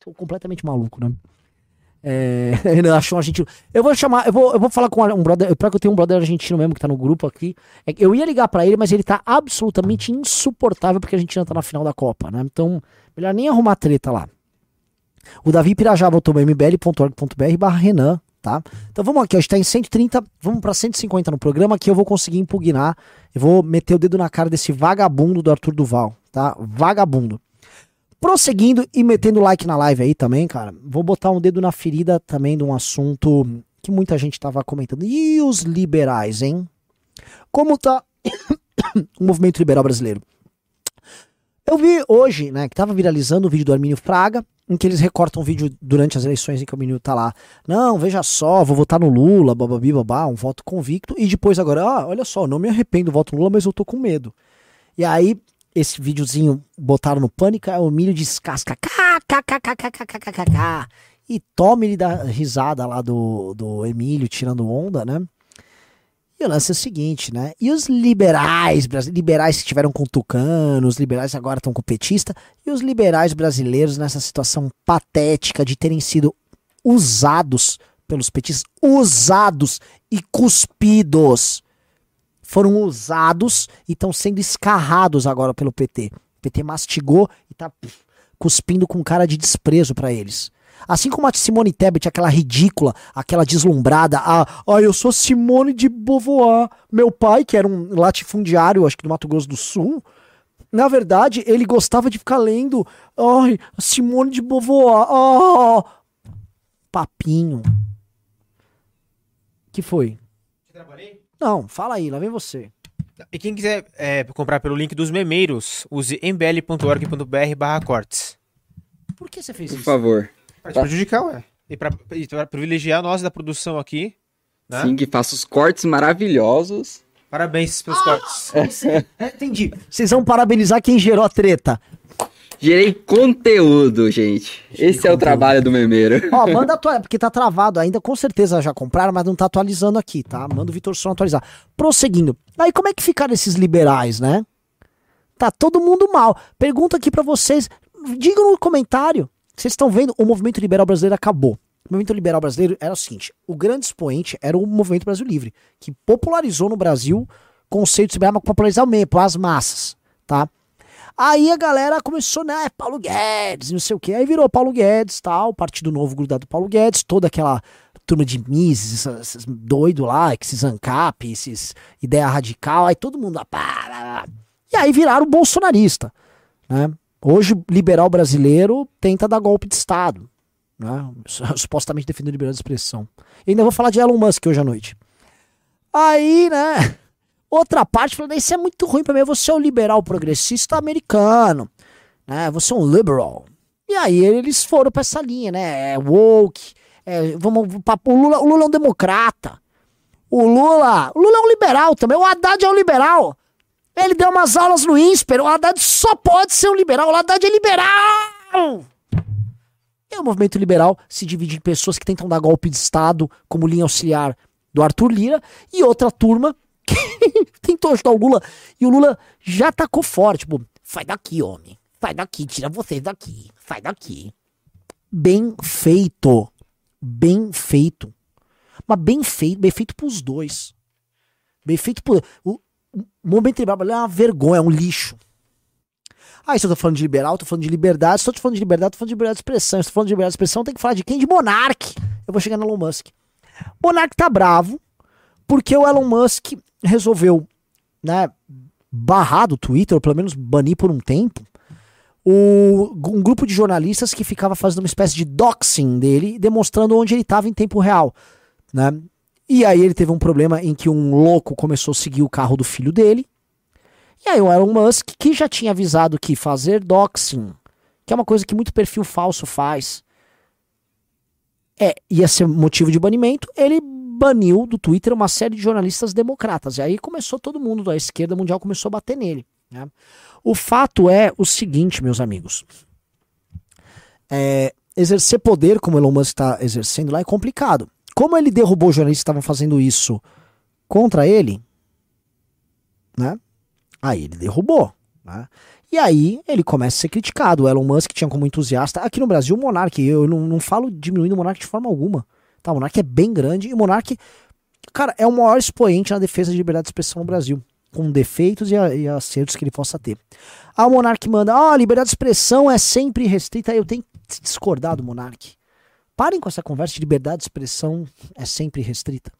Tô completamente maluco, né? É, ele achou um argentino. Eu vou chamar, eu vou, eu vou falar com um brother. Que eu tenho um brother argentino mesmo que tá no grupo aqui. É eu ia ligar pra ele, mas ele tá absolutamente insuportável porque a Argentina tá na final da Copa, né? Então, melhor nem arrumar treta lá. O Davi Pirajá botou mbl.org.br barra Renan, tá? Então vamos aqui, a gente tá em 130, vamos pra 150 no programa que eu vou conseguir impugnar. Eu vou meter o dedo na cara desse vagabundo do Arthur Duval, tá? Vagabundo. Prosseguindo e metendo like na live aí também, cara. Vou botar um dedo na ferida também de um assunto que muita gente tava comentando. E os liberais, hein? Como tá o movimento liberal brasileiro? Eu vi hoje, né, que tava viralizando o vídeo do Armínio Fraga, em que eles recortam vídeo durante as eleições em que o menino tá lá. Não, veja só, vou votar no Lula, bababi, babá, um voto convicto. E depois agora, ah, olha só, não me arrependo do voto no Lula, mas eu tô com medo. E aí, esse videozinho botaram no pânico, é o milho descasca. E tome ele da risada lá do, do Emílio tirando onda, né? E o lance é o seguinte, né? E os liberais, liberais que tiveram com Tucano, os liberais agora estão com petista, e os liberais brasileiros nessa situação patética de terem sido usados pelos petistas, usados e cuspidos. Foram usados e estão sendo escarrados agora pelo PT. O PT mastigou e tá pff, cuspindo com cara de desprezo pra eles. Assim como a Simone Tebet, aquela ridícula, aquela deslumbrada, ah, ah, eu sou Simone de Beauvoir. Meu pai, que era um latifundiário, acho que do Mato Grosso do Sul, na verdade, ele gostava de ficar lendo, ai, Simone de Beauvoir, ah, papinho. Que foi? Não, fala aí, lá vem você. E quem quiser é, comprar pelo link dos memeiros, use mbl.org.br barra cortes. Por que você fez Por isso? favor. Pra te prejudicar, ué. E pra, e pra privilegiar nós da produção aqui. Né? Sim, que faça os cortes maravilhosos. Parabéns pelos cortes. É, entendi. Vocês vão parabenizar quem gerou a treta. Gerei conteúdo, gente. Esse é o conteúdo. trabalho do memeiro. Ó, manda atualizar, porque tá travado ainda, com certeza já compraram, mas não tá atualizando aqui, tá? Manda o Vitor Son atualizar. Prosseguindo. Aí como é que ficaram esses liberais, né? Tá todo mundo mal. Pergunta aqui pra vocês, digam no comentário. Vocês estão vendo, o movimento liberal brasileiro acabou. O movimento liberal brasileiro era o seguinte: o grande expoente era o movimento Brasil Livre, que popularizou no Brasil conceitos liberais, mas popularizar mesmo, as massas, tá? Aí a galera começou, né, Paulo Guedes, não sei o que. Aí virou Paulo Guedes, tal, Partido Novo grudado do Paulo Guedes, toda aquela turma de Mises, esses, esses doido lá, esses ANCAP, esses ideia radical, aí todo mundo lá, pá, pá, pá. E aí viraram bolsonarista, né? Hoje, liberal brasileiro tenta dar golpe de Estado, né? Supostamente defendendo liberdade de expressão. E ainda vou falar de Elon Musk hoje à noite. Aí, né? Outra parte falando, isso é muito ruim pra mim, você é um liberal progressista americano, né? Você é um liberal. E aí eles foram pra essa linha, né? É woke, é, vamos, o, Lula, o Lula é um democrata. O Lula, o Lula é um liberal também, o Haddad é um liberal. Ele deu umas aulas no INSPER, o Haddad só pode ser um liberal, o Haddad é liberal! E o movimento liberal se divide em pessoas que tentam dar golpe de Estado como linha auxiliar do Arthur Lira e outra turma que tentou ajudar o Lula e o Lula já tacou forte, tipo, sai daqui, homem, sai daqui, tira vocês daqui, sai daqui. Bem feito, bem feito, mas bem feito, bem feito pros dois. Bem feito por. O, movimento liberal é uma vergonha, é um lixo. Ah, se eu tô falando de liberal, tô falando de liberdade, se eu tô falando de liberdade, tô falando de liberdade de expressão. Se eu tô falando de liberdade de expressão, tem que falar de quem? De Monark. Eu vou chegar no Elon Musk. Monark tá bravo porque o Elon Musk resolveu, né, barrar do Twitter, ou pelo menos banir por um tempo, o, um grupo de jornalistas que ficava fazendo uma espécie de doxing dele, demonstrando onde ele estava em tempo real, né? E aí ele teve um problema em que um louco começou a seguir o carro do filho dele. E aí o Elon Musk, que já tinha avisado que fazer doxing, que é uma coisa que muito perfil falso faz, é, ia ser motivo de banimento, ele baniu do Twitter uma série de jornalistas democratas. E aí começou todo mundo da esquerda mundial começou a bater nele. Né? O fato é o seguinte, meus amigos. É, exercer poder, como Elon Musk está exercendo lá, é complicado. Como ele derrubou jornalistas que estavam fazendo isso contra ele, né? Aí ele derrubou. Né? E aí ele começa a ser criticado. O Elon Musk tinha como entusiasta. Aqui no Brasil, o Monark, eu não, não falo diminuindo o Monark de forma alguma. Tá, o Monark é bem grande e o Monark, cara, é o maior expoente na defesa de liberdade de expressão no Brasil. Com defeitos e, e acertos que ele possa ter. Ah, o Monark manda, oh, liberdade de expressão é sempre restrita. Eu tenho que discordar do Monark. Parem com essa conversa de liberdade de expressão é sempre restrita.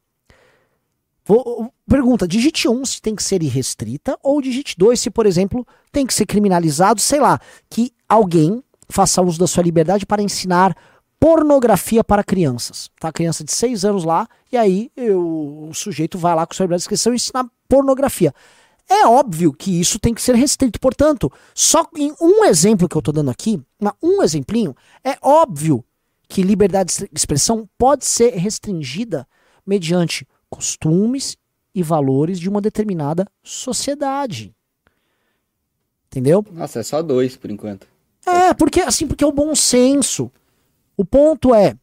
Vou, pergunta, digite 1 se tem que ser irrestrita ou digite 2 se, por exemplo, tem que ser criminalizado, sei lá, que alguém faça uso da sua liberdade para ensinar pornografia para crianças. Tá? Criança de 6 anos lá, e aí eu, o sujeito vai lá com sua liberdade de expressão e ensinar pornografia. É óbvio que isso tem que ser restrito. Portanto, só em um exemplo que eu estou dando aqui, um exemplinho, é óbvio que liberdade de expressão pode ser restringida mediante costumes e valores de uma determinada sociedade. Entendeu? Nossa, é só dois por enquanto. É, porque assim, porque é o bom senso. O ponto é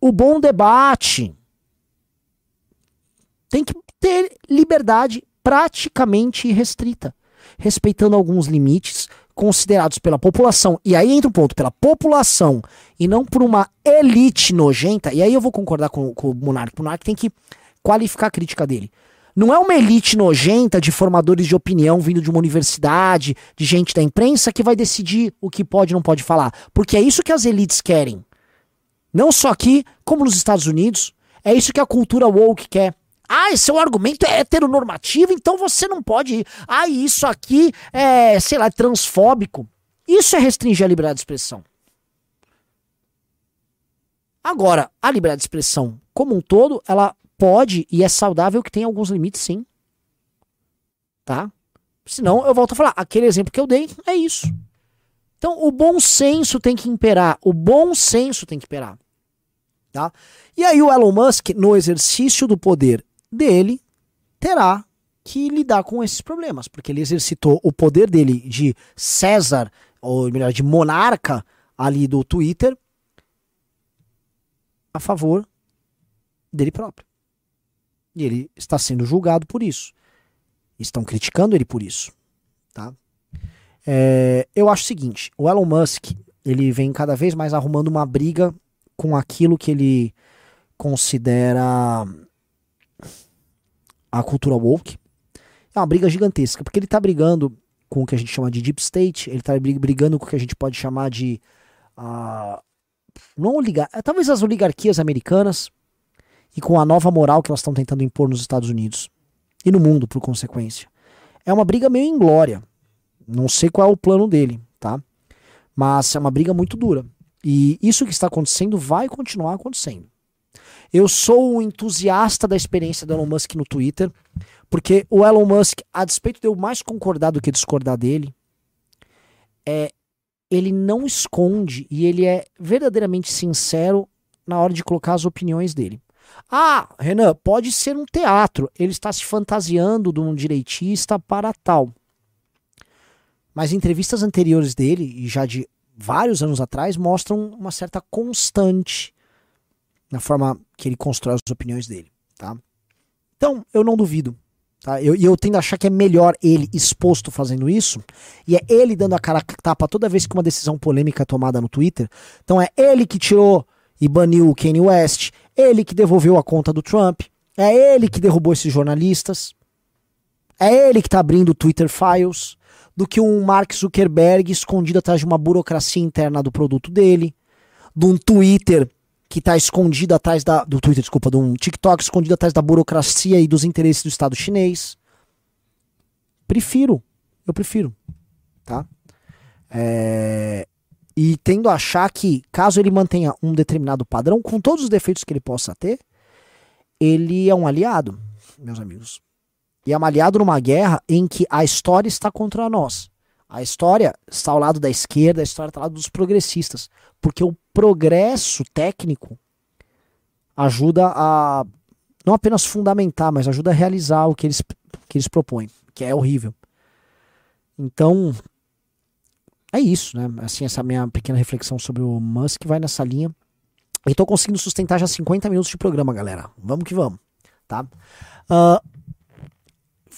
o bom debate. Tem que ter liberdade praticamente restrita, respeitando alguns limites considerados pela população. E aí entra o ponto, pela população e não por uma elite nojenta. E aí eu vou concordar com, com o Monark. O Monark tem que qualificar a crítica dele. Não é uma elite nojenta de formadores de opinião vindo de uma universidade, de gente da imprensa que vai decidir o que pode e não pode falar. Porque é isso que as elites querem. Não só aqui, como nos Estados Unidos. É isso que a cultura woke quer. Ah, seu argumento é heteronormativo, então você não pode ir. Ah, isso aqui é, sei lá, transfóbico. Isso é restringir a liberdade de expressão. Agora, a liberdade de expressão como um todo, ela pode e é saudável que tenha alguns limites, sim. Tá? Senão, eu volto a falar, aquele exemplo que eu dei é isso. Então, o bom senso tem que imperar. O bom senso tem que imperar. Tá? E aí, o Elon Musk, no exercício do poder dele, terá que lidar com esses problemas, porque ele exercitou o poder dele de César, ou melhor, de monarca ali do Twitter, a favor dele próprio. E ele está sendo julgado por isso. Estão criticando ele por isso. Tá? É, eu acho o seguinte: o Elon Musk ele vem cada vez mais arrumando uma briga com aquilo que ele considera a cultura woke. É uma briga gigantesca, porque ele está brigando com o que a gente chama de deep state, ele está brigando com o que a gente pode chamar de. Uh, não oligar, talvez as oligarquias americanas, e com a nova moral que elas estão tentando impor nos Estados Unidos e no mundo, por consequência. É uma briga meio inglória. Não sei qual é o plano dele, tá? Mas é uma briga muito dura. E isso que está acontecendo vai continuar acontecendo. Eu sou um entusiasta da experiência do Elon Musk no Twitter, porque o Elon Musk, a despeito de eu mais concordar do que discordar dele, é, ele não esconde e ele é verdadeiramente sincero na hora de colocar as opiniões dele. Ah, Renan, pode ser um teatro. Ele está se fantasiando de um direitista para tal. Mas entrevistas anteriores dele, e já de vários anos atrás, mostram uma certa constante na forma que ele constrói as opiniões dele. Tá? Então, eu não duvido. Tá? E eu, eu tendo a achar que é melhor ele exposto fazendo isso, e é ele dando a cara a tapa toda vez que uma decisão polêmica é tomada no Twitter. Então é ele que tirou e baniu o Kanye West, ele que devolveu a conta do Trump. É ele que derrubou esses jornalistas. É ele que tá abrindo Twitter Files do que um Mark Zuckerberg escondido atrás de uma burocracia interna do produto dele, de um Twitter que está escondido atrás da. Do Twitter, desculpa, de um TikTok escondido atrás da burocracia e dos interesses do Estado chinês. Prefiro. Eu prefiro. Tá? É, e tendo a achar que, caso ele mantenha um determinado padrão, com todos os defeitos que ele possa ter, ele é um aliado, meus amigos. E é um aliado numa guerra em que a história está contra nós. A história está ao lado da esquerda, a história está ao lado dos progressistas. Porque o progresso técnico ajuda a não apenas fundamentar, mas ajuda a realizar o que eles, que eles propõem, que é horrível. Então, é isso, né? Assim, essa minha pequena reflexão sobre o Musk vai nessa linha. E tô conseguindo sustentar já 50 minutos de programa, galera. Vamos que vamos, tá? Uh,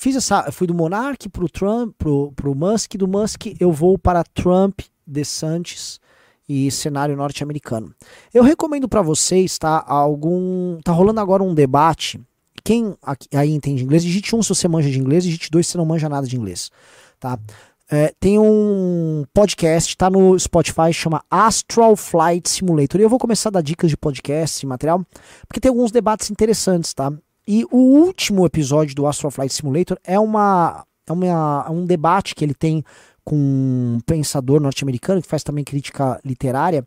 fiz essa, fui do Monark pro Trump, pro, pro Musk, do Musk eu vou para Trump, DeSantis e cenário norte-americano. Eu recomendo para vocês, tá, algum, tá rolando agora um debate. Quem aí entende inglês, digite um se você manja de inglês, digite dois se não manja nada de inglês, tá? É, tem um podcast, tá no Spotify, chama Astral Flight Simulator. E eu vou começar a dar dicas de podcast e material, porque tem alguns debates interessantes, tá? E o último episódio do Astral Flight Simulator é uma, é uma, é um debate que ele tem com um pensador norte-americano que faz também crítica literária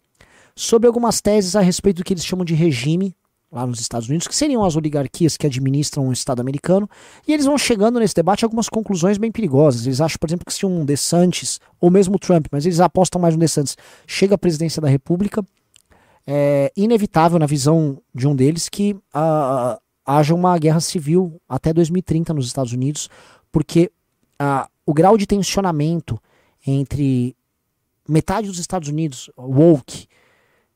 sobre algumas teses a respeito do que eles chamam de regime lá nos Estados Unidos, que seriam as oligarquias que administram o Estado americano, e eles vão chegando nesse debate a algumas conclusões bem perigosas. Eles acham, por exemplo, que se um DeSantis, ou mesmo Trump, mas eles apostam mais no DeSantis, chega à presidência da República, é inevitável na visão de um deles que uh, haja uma guerra civil até 2030 nos Estados Unidos, porque uh, o grau de tensionamento entre metade dos Estados Unidos, woke,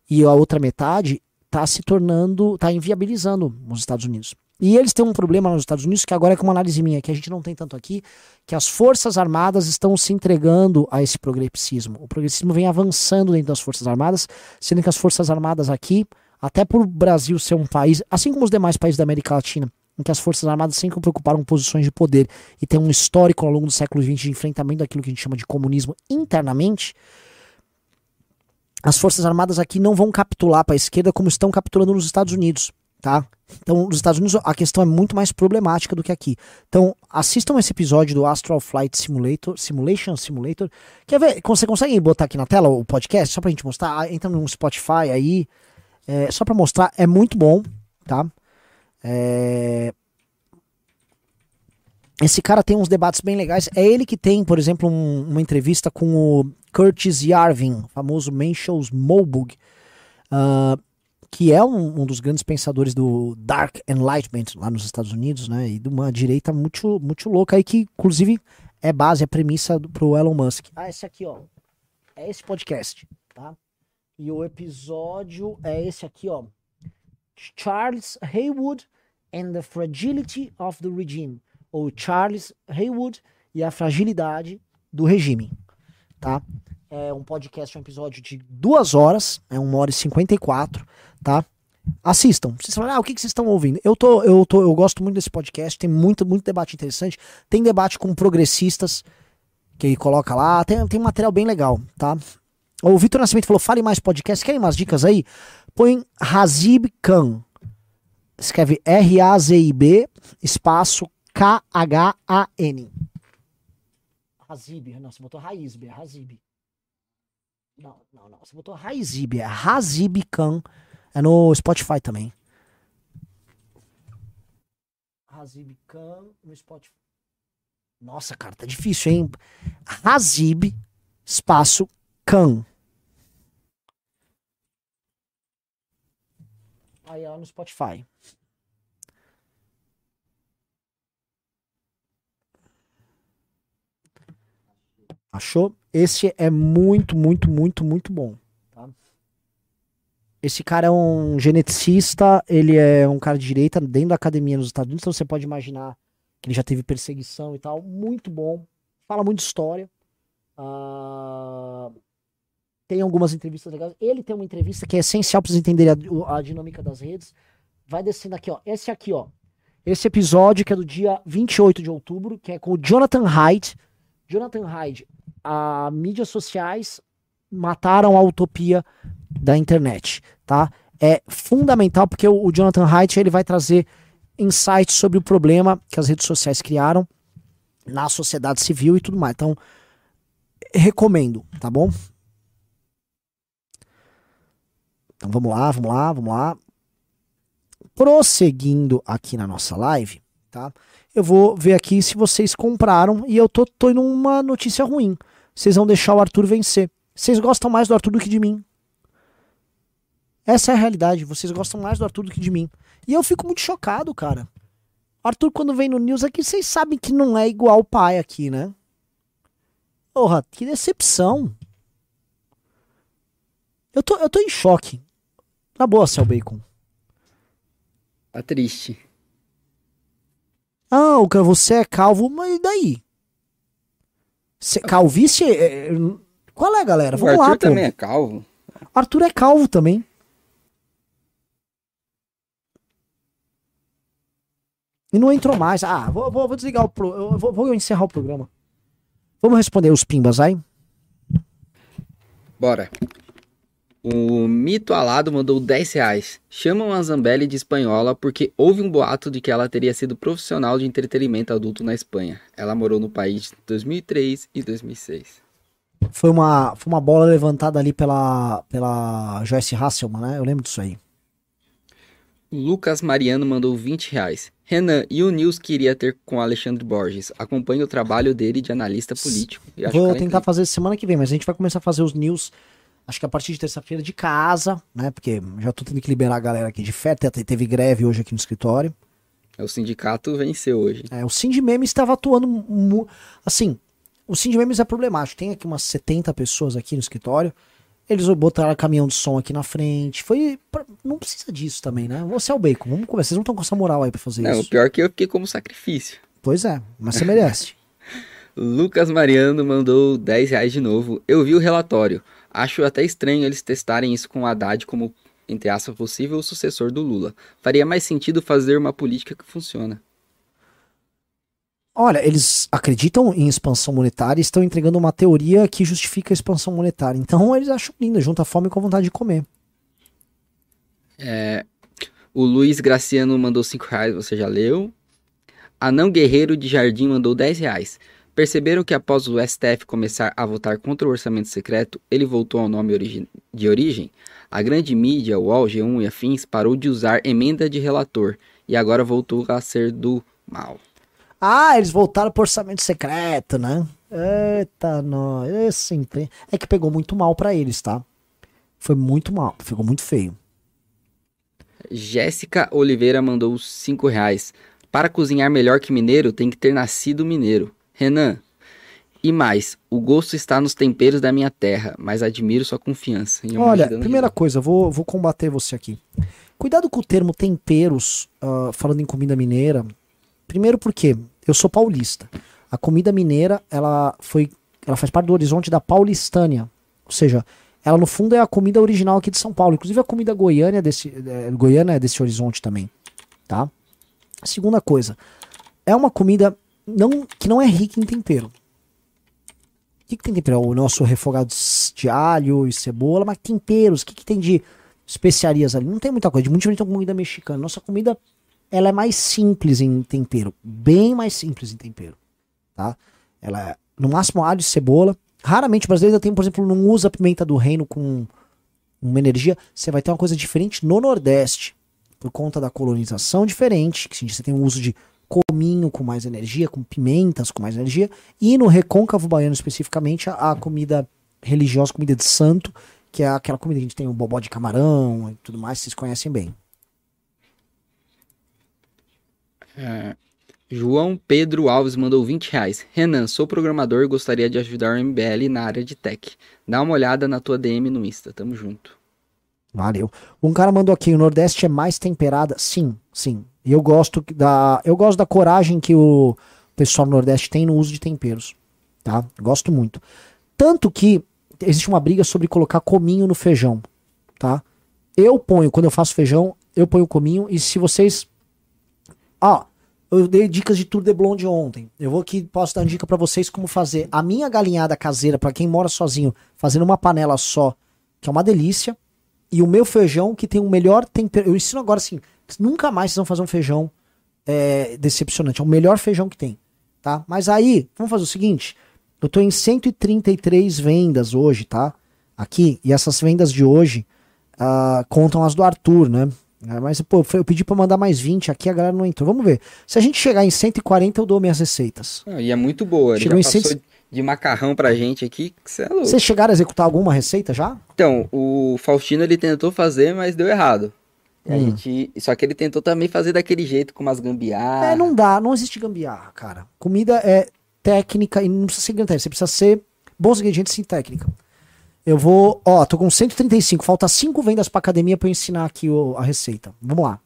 e a outra metade está se tornando, está inviabilizando os Estados Unidos. E eles têm um problema nos Estados Unidos que agora é com uma análise minha, que a gente não tem tanto aqui, que as forças armadas estão se entregando a esse progressismo. O progressismo vem avançando dentro das forças armadas, sendo que as forças armadas aqui, até por o Brasil ser um país, assim como os demais países da América Latina, em que as forças armadas sempre preocuparam posições de poder e tem um histórico ao longo do século XX de enfrentamento daquilo que a gente chama de comunismo internamente, as forças armadas aqui não vão capitular para a esquerda como estão capitulando nos Estados Unidos, tá? Então, nos Estados Unidos a questão é muito mais problemática do que aqui. Então, assistam esse episódio do Astral Flight Simulator, Simulation Simulator. Quer ver? Você consegue botar aqui na tela o podcast só pra gente mostrar? Ah, entra no Spotify aí, é, só para mostrar, é muito bom, tá? É, esse cara tem uns debates bem legais. É ele que tem, por exemplo, um, uma entrevista com o Curtis Yarvin, famoso Menschels Molbug, uh, que é um, um, dos grandes pensadores do Dark Enlightenment lá nos Estados Unidos, né? E de uma direita muito, muito louca aí, que inclusive é base, é premissa do, pro Elon Musk. Ah, esse aqui, ó. É esse podcast, tá? E o episódio é esse aqui, ó. Charles Haywood and the Fragility of the Regime. Ou Charles Haywood e a Fragilidade do Regime tá? É um podcast, um episódio de duas horas, é uma hora e cinquenta e quatro, tá? Assistam. Vocês falam, ah, o que, que vocês estão ouvindo? Eu, tô, eu, tô, eu gosto muito desse podcast, tem muito, muito debate interessante. Tem debate com progressistas, que ele coloca lá, tem, tem material bem legal, tá? O Vitor Nascimento falou, fale mais podcast, querem umas dicas aí? Põe Razib Khan. Escreve R-A-Z-I-B, espaço K-H-A-N. Hazib. Não, você botou Raizib, é Hazib. Não, não, não. Você botou Raizib, é Hazib Khan. É no Spotify também. Hazib Khan no Spotify. Nossa, cara, tá difícil, hein? Hazib, espaço, Khan. Aí ela no Spotify. Achou? Esse é muito, muito, muito, muito bom. Tá? Esse cara é um geneticista, ele é um cara de direita dentro da academia nos Estados Unidos, então você pode imaginar que ele já teve perseguição e tal. Muito bom. Fala muito história. Uh, tem algumas entrevistas legais. Ele tem uma entrevista que é essencial para vocês entenderem a, a dinâmica das redes. Vai descendo aqui, ó. Esse aqui, ó. Esse episódio que é do dia 28 de outubro, que é com o Jonathan Hyde. Jonathan Hyde, a mídias sociais mataram a utopia da internet, tá? É fundamental porque o, o Jonathan Haidt ele vai trazer insights sobre o problema que as redes sociais criaram na sociedade civil e tudo mais. Então, recomendo, tá bom? Então vamos lá, vamos lá, vamos lá. Prosseguindo aqui na nossa live, tá? Eu vou ver aqui se vocês compraram e eu tô, tô em uma notícia ruim. Vocês vão deixar o Arthur vencer. Vocês gostam mais do Arthur do que de mim. Essa é a realidade. Vocês gostam mais do Arthur do que de mim. E eu fico muito chocado, cara. Arthur, quando vem no news aqui, vocês sabem que não é igual o pai aqui, né? Porra, que decepção. Eu tô, eu tô em choque. Na boa, Cel Bacon. Tá triste. Ah, o cara, você é calvo, mas e daí? Cê, calvície. é- é- qual é, galera? O Vamos Arthur lá, pô. também é calvo. Arthur é calvo também. E não entrou mais. Ah, vou, vou, vou desligar o. Pro, vou, vou encerrar o programa. Vamos responder os pimbas aí? Bora. O Mito Alado mandou 10 reais. Chamam a Zambelli de espanhola porque houve um boato de que ela teria sido profissional de entretenimento adulto na Espanha. Ela morou no país em 2003 e 2006. Foi uma, foi uma bola levantada ali pela, pela Joyce Hasselman, né? Eu lembro disso aí. O Lucas Mariano mandou 20 reais. Renan, e o news que iria ter com o Alexandre Borges? Acompanhe o trabalho dele de analista político. Vou ela tentar fazer semana que vem, mas a gente vai começar a fazer os news. Acho que a partir de terça-feira de casa, né? Porque já tô tendo que liberar a galera aqui de férias. te- Teve greve hoje aqui no escritório. O sindicato venceu hoje. É, o Cindy Memes estava atuando. Assim, o Cindy Memes é problemático. Tem aqui umas 70 pessoas aqui no escritório. Eles botaram caminhão de som aqui na frente. Foi. pra- Não precisa disso também, né? Você é o bacon. Vamos começar. Vocês não estão com essa moral aí pra fazer Não, o isso. pior é que eu fiquei como sacrifício. Pois é, mas você merece. Lucas Mariano mandou 10 reais de novo. Eu vi o relatório. Acho até estranho eles testarem isso com o Haddad como, entre aspas, possível sucessor do Lula. Faria mais sentido fazer uma política que funciona. Olha, eles acreditam em expansão monetária e estão entregando uma teoria que justifica a expansão monetária. Então eles acham lindo, junta a fome com a vontade de comer. O Luiz Graciano mandou 5 reais, você já leu. Anão Guerreiro de Jardim mandou 10 reais. Perceberam que após o STF começar a votar contra o orçamento secreto, ele voltou ao nome origi- de origem? A grande mídia, o UOL, G1 e afins, parou de usar emenda de relator e agora voltou a ser do mal. Ah, eles voltaram pro orçamento secreto, né? Eita, nós. Esse empre- É que pegou muito mal pra eles, tá? Foi muito mal, ficou muito feio. Jéssica Oliveira mandou 5 reais. Para cozinhar melhor que mineiro, tem que ter nascido mineiro. Renan. E mais, o gosto está nos temperos da minha terra, mas admiro sua confiança. Olha, primeira coisa, vou, vou combater você aqui. Cuidado com o termo temperos, ah, falando em comida mineira. Primeiro porque eu sou paulista. A comida mineira, ela foi, ela faz parte do horizonte da paulistânia. Ou seja, ela no fundo é a comida original aqui de São Paulo. Inclusive a comida goiana é desse, é, goiana é desse horizonte também, tá? Segunda coisa, é uma comida não, que não é rica em tempero. O que, que tem tempero? O nosso refogado de alho e cebola, mas temperos, o que, que tem de especiarias ali? Não tem muita coisa, de muito diferente da comida mexicana. Nossa comida, ela é mais simples em tempero, bem mais simples em tempero, tá? Ela é, no máximo, alho e cebola. Raramente o brasileiro tem, por exemplo, não usa pimenta do reino com uma energia. Você vai ter uma coisa diferente no Nordeste, por conta da colonização diferente, que sim, você tem o uso de cominho com mais energia, com pimentas com mais energia, e no recôncavo baiano especificamente a, a comida religiosa, comida de santo, que é aquela comida que a gente tem o bobó de camarão e tudo mais, vocês conhecem bem. João Pedro Alves mandou 20 reais. Renan, sou programador e gostaria de ajudar o MBL na área de tech. Dá uma olhada na tua DM no Insta, tamo junto. Valeu. Um cara mandou aqui, o Nordeste é mais temperada? Sim, sim. E eu gosto da eu gosto da coragem que o pessoal do Nordeste tem no uso de temperos, tá? Gosto muito. Tanto que existe uma briga sobre colocar cominho no feijão, tá? Eu ponho, quando eu faço feijão, eu ponho cominho e se vocês Ó, Eu dei dicas de Tour de Blonde ontem. Eu vou aqui, posso dar uma dica pra vocês como fazer a minha galinhada caseira pra quem mora sozinho, fazendo uma panela só, que é uma delícia. E o meu feijão, que tem o melhor tempero. Eu ensino agora assim: nunca mais vocês vão fazer um feijão é, decepcionante. É o melhor feijão que tem. Tá? Mas aí, vamos fazer o seguinte: eu tô em 133 vendas hoje, tá? Aqui. E essas vendas de hoje ah, contam as do Arthur, né? É, mas, pô, eu pedi pra mandar mais 20 aqui, a galera não entrou. Vamos ver. Se a gente chegar em 140, eu dou minhas receitas. Ah, E é muito boa. Chegou em já passou cento- de macarrão pra gente aqui, que você é louco. Vocês chegaram a executar alguma receita já? Então, o Faustino ele tentou fazer, mas deu errado. A Hum. gente... Só que ele tentou também fazer daquele jeito, com umas gambiarras. É, não dá, não existe gambiarra, cara. Comida é técnica e não precisa ser grande, você precisa ser bons ingredientes e técnica. Eu vou, ó, tô com 135, falta 5 vendas pra academia pra eu ensinar aqui o- a receita. Vamos lá.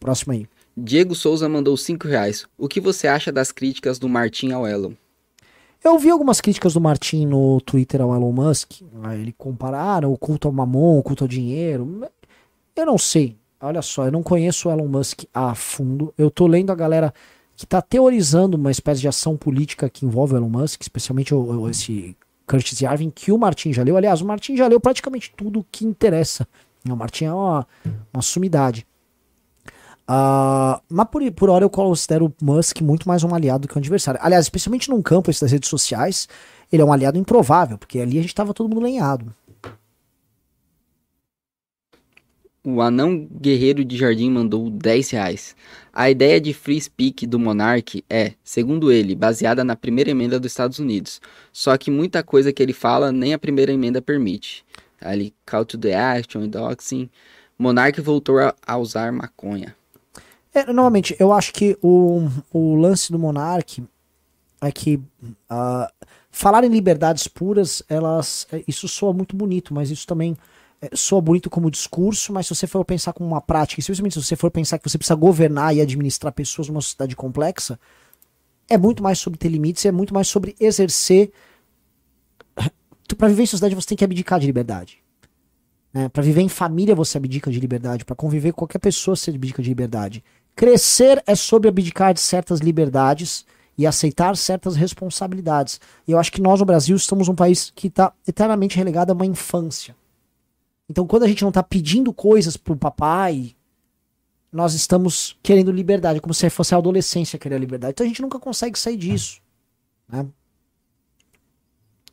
Próximo aí. Diego Souza mandou 5 reais. O que você acha das críticas do Martin ao Elon? Eu vi algumas críticas do Martin no Twitter ao Elon Musk. Ele compararam o culto ao mamon, o culto ao dinheiro. Eu não sei. Olha só, eu não conheço o Elon Musk a fundo. Eu tô lendo a galera que tá teorizando uma espécie de ação política que envolve o Elon Musk, especialmente o, o- esse Curtis Yarvin, que o Martin já leu. Aliás, o Martin já leu praticamente tudo que interessa. O Martin é uma, uma sumidade. Ah, mas por, por hora eu considero o Musk muito mais um aliado do que um adversário. Aliás, especialmente num campo esse das redes sociais, ele é um aliado improvável, porque ali a gente tava todo mundo lenhado. O anão guerreiro de jardim mandou 10 reais. A ideia de free speak do Monark é, segundo ele, baseada na primeira emenda dos Estados Unidos. Só que muita coisa que ele fala nem a primeira emenda permite. Ali, call to the action, doxing. Monark voltou a, a usar maconha. É, eu acho que o, o lance do Monark é que ah, falar em liberdades puras, elas. é, Isso soa muito bonito, mas isso também soa bonito como discurso, mas se você for pensar como uma prática, especialmente se você for pensar que você precisa governar e administrar pessoas numa sociedade complexa, é muito mais sobre ter limites, é muito mais sobre exercer. Para viver em sociedade você tem que abdicar de liberdade. Né? Para viver em família você abdica de liberdade. Para conviver com qualquer pessoa você abdica de liberdade. Crescer é sobre abdicar de certas liberdades e aceitar certas responsabilidades. E eu acho que nós no Brasil estamos um país que está eternamente relegado a uma infância. Então, quando a gente não está pedindo coisas pro papai, nós estamos querendo liberdade, como se fosse a adolescência querer a liberdade. Então a gente nunca consegue sair disso. Né?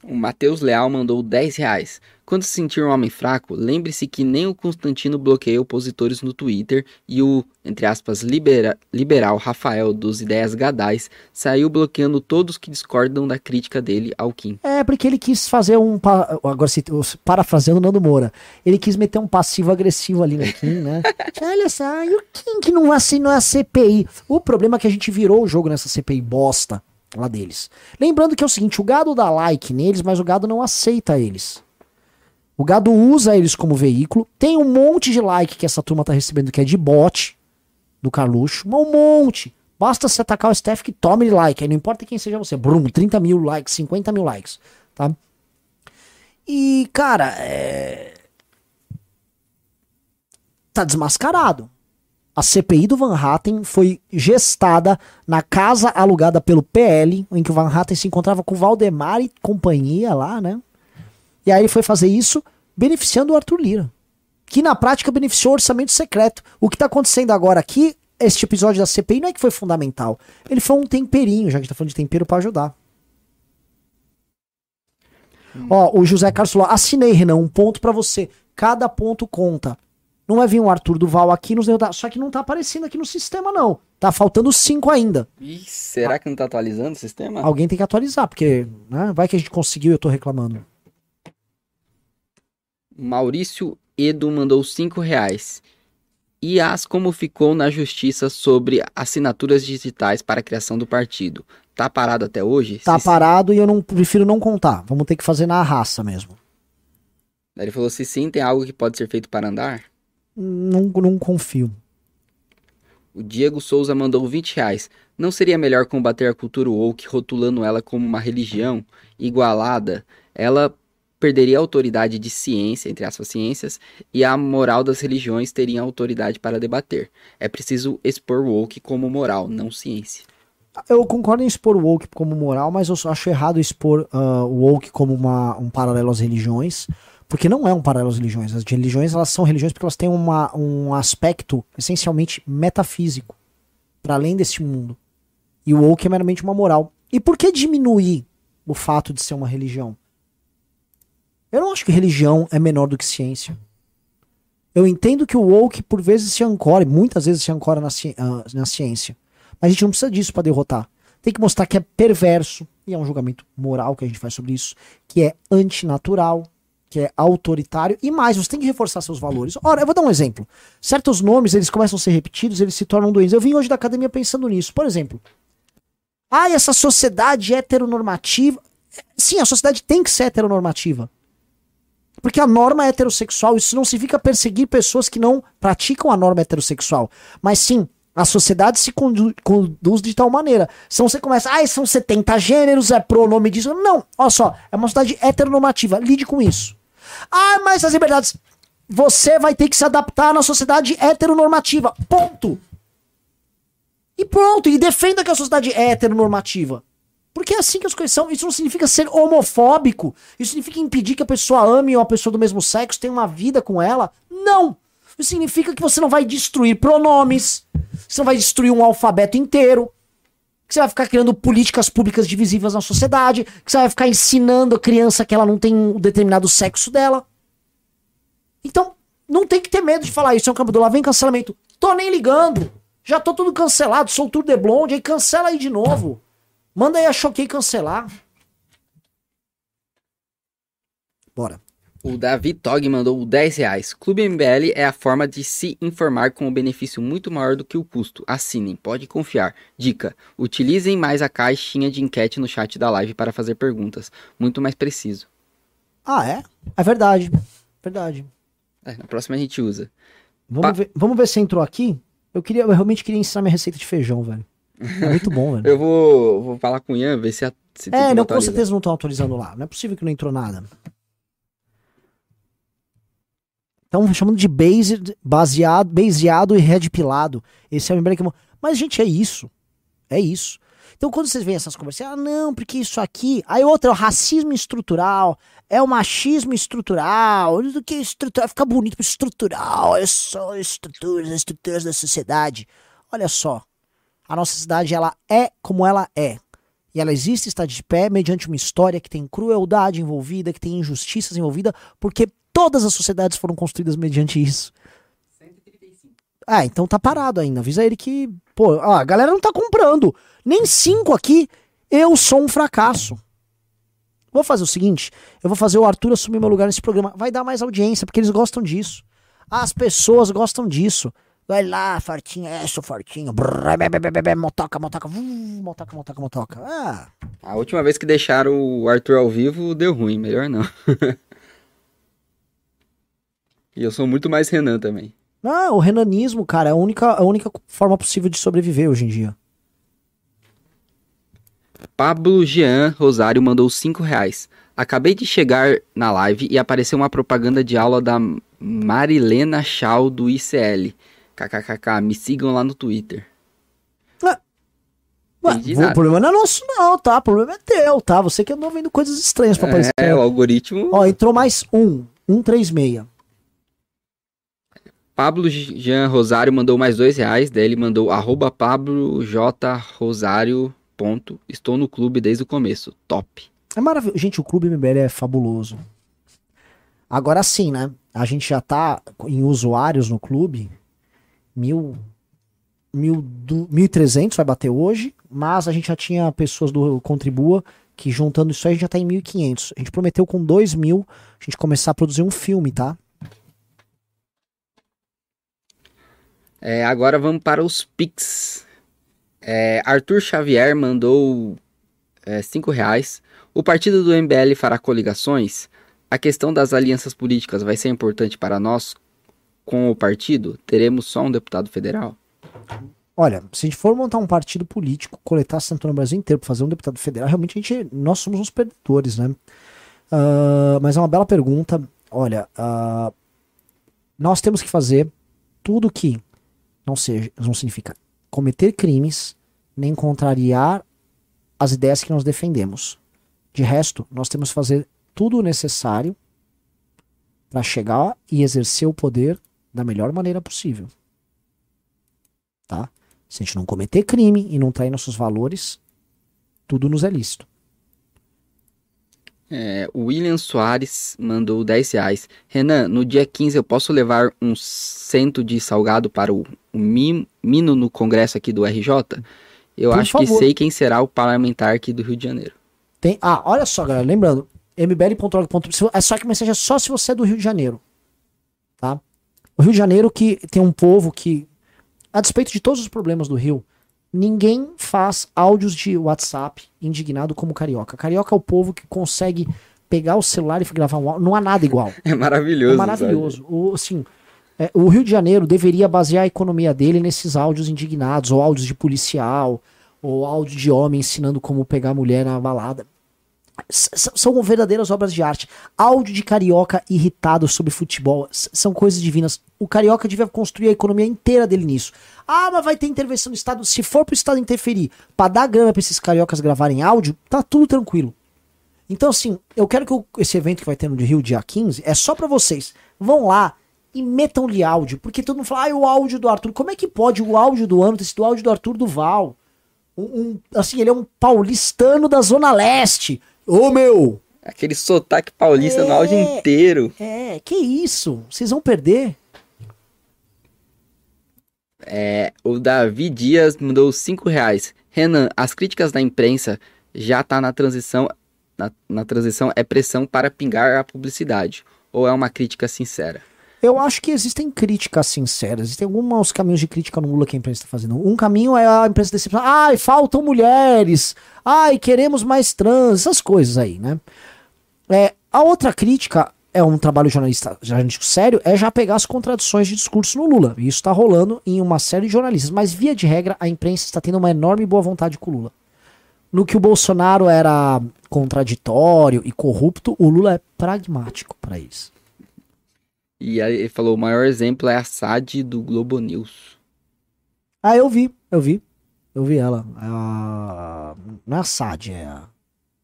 O Matheus Leal mandou 10 reais. Quando se sentir um homem fraco, lembre-se que nem o Constantino bloqueia opositores no Twitter e o, entre aspas, libera- liberal Rafael dos Ideias Gadais saiu bloqueando todos que discordam da crítica dele ao Kim. É, porque ele quis fazer um. Agora, se- parafraseando o Nando Moura, ele quis meter um passivo-agressivo ali no Kim, né? Olha só, e o Kim que não assinou a CPI? O problema é que a gente virou o jogo nessa CPI bosta lá deles. Lembrando que é o seguinte: o gado dá like neles, mas o gado não aceita eles. O gado usa eles como veículo. Tem um monte de like que essa turma tá recebendo que é de bot do Carluxo, um monte. Basta você atacar o Steph que tome like. Aí não importa quem seja você. Brum, 30 mil likes, 50 mil likes. Tá? E, cara, é... tá desmascarado. A CPI do Van Hatten foi gestada na casa alugada pelo PL, em que o Van Hatten se encontrava com o Valdemar e companhia lá, né? E aí ele foi fazer isso beneficiando o Arthur Lira. Que na prática beneficiou o orçamento secreto. O que tá acontecendo agora aqui, este episódio da CPI, não é que foi fundamental. Ele foi um temperinho, já que a gente tá falando de tempero pra ajudar. Ó, o José Carlos falou: assinei, Renan, um ponto pra você. Cada ponto conta. Não vai vir um Arthur Duval aqui nos derrotar. Só que não tá aparecendo aqui no sistema, não. Tá faltando cinco ainda. Ih, será que não tá atualizando o sistema? Alguém tem que atualizar, porque né, vai que a gente conseguiu e eu tô reclamando. Maurício Edo mandou 5 reais. IAS como ficou na justiça sobre assinaturas digitais para a criação do partido? Tá parado até hoje? Tá Se- parado e eu não prefiro não contar. Vamos ter que fazer na raça mesmo. Ele falou se sim, tem algo que pode ser feito para andar? Não, não confio. O Diego Souza mandou 20 reais. Não seria melhor combater a cultura woke rotulando ela como uma religião igualada? Ela perderia a autoridade de ciência, entre aspas, ciências, e a moral das religiões teria autoridade para debater. É preciso expor woke como moral, não ciência. Eu concordo em expor o woke como moral, mas eu acho errado expor uh, o woke como uma, um paralelo às religiões, porque não é um paralelo às religiões. As religiões elas são religiões porque elas têm uma, um aspecto essencialmente metafísico, para além deste mundo. E o woke é meramente uma moral. E por que diminuir o fato de ser uma religião? Eu não acho que religião é menor do que ciência. Eu entendo que o woke por vezes se ancora, muitas vezes se ancora na, ci uh, na ciência. Mas a gente não precisa disso para derrotar. Tem que mostrar que é perverso, e é um julgamento moral que a gente faz sobre isso, que é antinatural, que é autoritário, e mais, você tem que reforçar seus valores. Ora, eu vou dar um exemplo. Certos nomes, eles começam a ser repetidos, eles se tornam doentes. Eu vim hoje da academia pensando nisso. Por exemplo, ah, essa sociedade heteronormativa. Sim, a sociedade tem que ser heteronormativa. Porque a norma é heterossexual, isso não significa perseguir pessoas que não praticam a norma heterossexual. Mas sim, a sociedade se condu conduz de tal maneira. Se você começa, ah, são 70 gêneros, é pronome disso. Não, olha só, é uma sociedade heteronormativa, lide com isso. Ah, mas as liberdades. Você vai ter que se adaptar na sociedade heteronormativa. Ponto. E pronto, e defenda que a sociedade é heteronormativa. Porque é assim que as coisas são. Isso não significa ser homofóbico. Isso significa impedir que a pessoa ame uma pessoa do mesmo sexo, tenha uma vida com ela. Não! Isso significa que você não vai destruir pronomes, você não vai destruir um alfabeto inteiro, que você vai ficar criando políticas públicas divisivas na sociedade, que você vai ficar ensinando a criança que ela não tem um determinado sexo dela. Então, não tem que ter medo de falar isso. É um campo do lá vem cancelamento. Tô nem ligando. Já tô tudo cancelado, sou tudo de blonde, aí cancela aí de novo. Manda aí a Choquei cancelar. Bora. O Davi Tog mandou 10 reais. Clube MBL é a forma de se informar com um benefício muito maior do que o custo. Assinem, pode confiar. Dica: utilizem mais a caixinha de enquete no chat da live para fazer perguntas. Muito mais preciso. Ah, é? É verdade. Verdade. É, na próxima a gente usa. Vamos, pa ver, vamos ver se entrou aqui. Eu, queria, eu realmente queria ensinar minha receita de feijão, velho. É muito bom, velho. eu vou, vou falar com o Ian, ver se, a, se É, não, com certeza não estão atualizando lá. Não é possível que não entrou nada. Estão chamando de based, baseado, baseado e red pilado. Esse é o emblema que... Mas, gente, é isso. É isso. Então, quando vocês veem essas conversas, ah, não, porque isso aqui. Aí outra é o racismo estrutural, é o machismo estrutural, do que estrutural, fica bonito, estrutural, é só estruturas, estruturas da sociedade. Olha só, a nossa cidade ela é como ela é. E ela existe, está de pé, mediante uma história que tem crueldade envolvida, que tem injustiças envolvidas, porque todas as sociedades foram construídas mediante isso. 135. Ah, então tá parado ainda. Avisa ele que, pô, ó, a galera não tá comprando. Nem cinco aqui. Eu sou um fracasso. Vou fazer o seguinte: eu vou fazer o Arthur assumir meu lugar nesse programa. Vai dar mais audiência, porque eles gostam disso. As pessoas gostam disso. Vai lá, fartinho, é, sou fartinho. Brrr, be, be, be, motoca, motoca, uh, motoca, motoca, motoca. Ah. A última vez que deixaram o Arthur ao vivo deu ruim, melhor não. e eu sou muito mais Renan também. Ah, o renanismo, cara, é a única, a única forma possível de sobreviver hoje em dia. Pablo Jean Rosário mandou 5 reais. Acabei de chegar na live e apareceu uma propaganda de aula da Marilena Chau do ICL. KKKK, me sigam lá no Twitter. Ué, ué, o problema não é nosso, não, tá? O problema é teu, tá? Você que andou vendo coisas estranhas pra aparecer. É, o algoritmo. Ó, entrou mais um. 136. Pablo Jean Rosário mandou mais dois reais. Daí ele mandou arroba Pablo J. Rosário. Ponto. Estou no clube desde o começo. Top. É maravilhoso. Gente, o clube MBL é fabuloso. Agora sim, né? A gente já tá em usuários no clube mil, mil, du, 1.300 vai bater hoje, mas a gente já tinha pessoas do Contribua que juntando isso aí a gente já tá em 1.500. A gente prometeu com 2 mil a gente começar a produzir um filme, tá? É, agora vamos para os Pix. É, Arthur Xavier mandou 5 é, reais. O partido do MBL fará coligações? A questão das alianças políticas vai ser importante para nós com o partido? Teremos só um deputado federal? Olha, se a gente for montar um partido político, coletar assinatura no Brasil inteiro para fazer um deputado federal, realmente a gente, nós somos uns perdedores, né? Ah, mas é uma bela pergunta. Olha, ah, nós temos que fazer tudo que não seja, não significa cometer crimes, nem contrariar as ideias que nós defendemos. De resto, nós temos que fazer tudo o necessário para chegar e exercer o poder da melhor maneira possível. Tá? Se a gente não cometer crime e não trair nossos valores, tudo nos é lícito. É, o William Soares mandou 10 reais. Renan, no dia 15 eu posso levar um cento de salgado para o, o Mi- Mino no congresso aqui do RJ? Eu Por acho que favor. sei quem será o parlamentar aqui do Rio de Janeiro. Tem, ah, olha só, galera, lembrando, mbl.org.br, é só que mensagem é só se você é do Rio de Janeiro. Tá? O Rio de Janeiro que tem um povo que, a despeito de todos os problemas do Rio, ninguém faz áudios de WhatsApp indignado como carioca. Carioca é o povo que consegue pegar o celular e gravar um áudio. Não há nada igual. É maravilhoso. É maravilhoso. O, assim, é, o Rio de Janeiro deveria basear a economia dele nesses áudios indignados, ou áudios de policial, ou áudio de homem ensinando como pegar mulher na balada. São verdadeiras obras de arte. Áudio de carioca irritado sobre futebol são coisas divinas. O carioca devia construir a economia inteira dele nisso. Ah, mas vai ter intervenção do Estado. Se for pro Estado interferir pra dar grana pra esses cariocas gravarem áudio, tá tudo tranquilo. Então, assim, eu quero que esse evento que vai ter no Rio, dia 15, é só pra vocês. Vão lá e metam-lhe áudio. Porque todo mundo fala, ah, o áudio do Arthur. Como é que pode o áudio do ano ter sido o áudio do Arthur Duval? Um, um- assim, ele é um paulistano da Zona Leste. Ô, meu! Aquele sotaque paulista no áudio É. inteiro. É, que isso? Vocês vão perder? É, o Davi Dias mandou 5 reais. Renan, as críticas da imprensa já tá na transição. Na, na transição é pressão para pingar a publicidade. Ou é uma crítica sincera? Eu acho que existem críticas sinceras. Existem alguns caminhos de crítica no Lula que a imprensa está fazendo. Um caminho é a imprensa decepcionar. Ai, faltam mulheres. Ai, queremos mais trans. Essas coisas aí, né? É, a outra crítica é um trabalho jornalista, jornalístico sério, é já pegar as contradições de discurso no Lula. E isso está rolando em uma série de jornalistas. Mas, via de regra, a imprensa está tendo uma enorme boa vontade com o Lula. No que o Bolsonaro era contraditório e corrupto, o Lula é pragmático para isso. E aí ele falou: o maior exemplo é a SAD do Globo News. Ah, eu vi, eu vi. Eu vi ela. A... Não é a Sad, é a.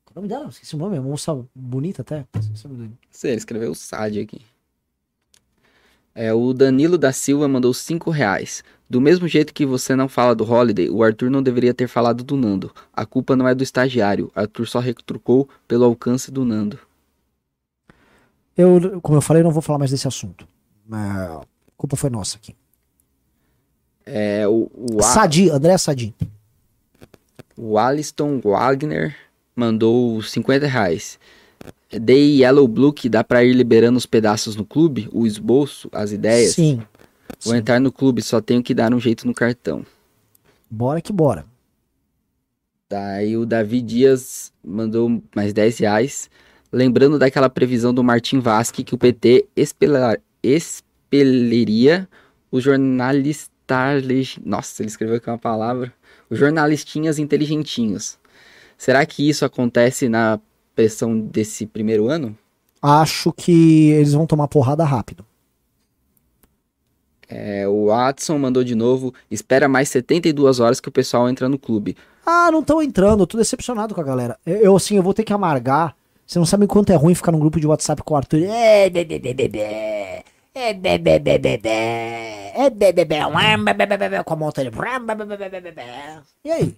Qual é o nome dela? Esqueci o nome, é uma moça bonita até. Ele escreveu SAD aqui. É, o Danilo da Silva mandou 5 reais. Do mesmo jeito que você não fala do Holiday, o Arthur não deveria ter falado do Nando. A culpa não é do estagiário. Arthur só retrucou pelo alcance do Nando. Eu, como eu falei, eu não vou falar mais desse assunto. A culpa foi nossa aqui. É, o, o, A- Sadi, André Sadi. o Aliston Wagner mandou 50 reais. Dei Yellow Blue que dá pra ir liberando os pedaços no clube, o esboço, as ideias. Sim. Vou Sim. entrar no clube, só tenho que dar um jeito no cartão. Bora que bora. Daí o Davi Dias mandou mais 10 reais. Lembrando daquela previsão do Martim Vasque que o PT expela- expeliria os jornalistas. Nossa, ele escreveu aqui uma palavra. Os jornalistinhas inteligentinhos. Será que isso acontece na pressão desse primeiro ano? Acho que eles vão tomar porrada rápido. É, o Watson mandou de novo. Espera mais 72 horas que o pessoal entra no clube. Ah, não estão entrando, eu tô decepcionado com a galera. Eu, assim, eu vou ter que amargar. Você não sabe quanto é ruim ficar num grupo de WhatsApp com o Arthur. É, bebê, bebê, bebê. É, bebê. É, Com a. E aí?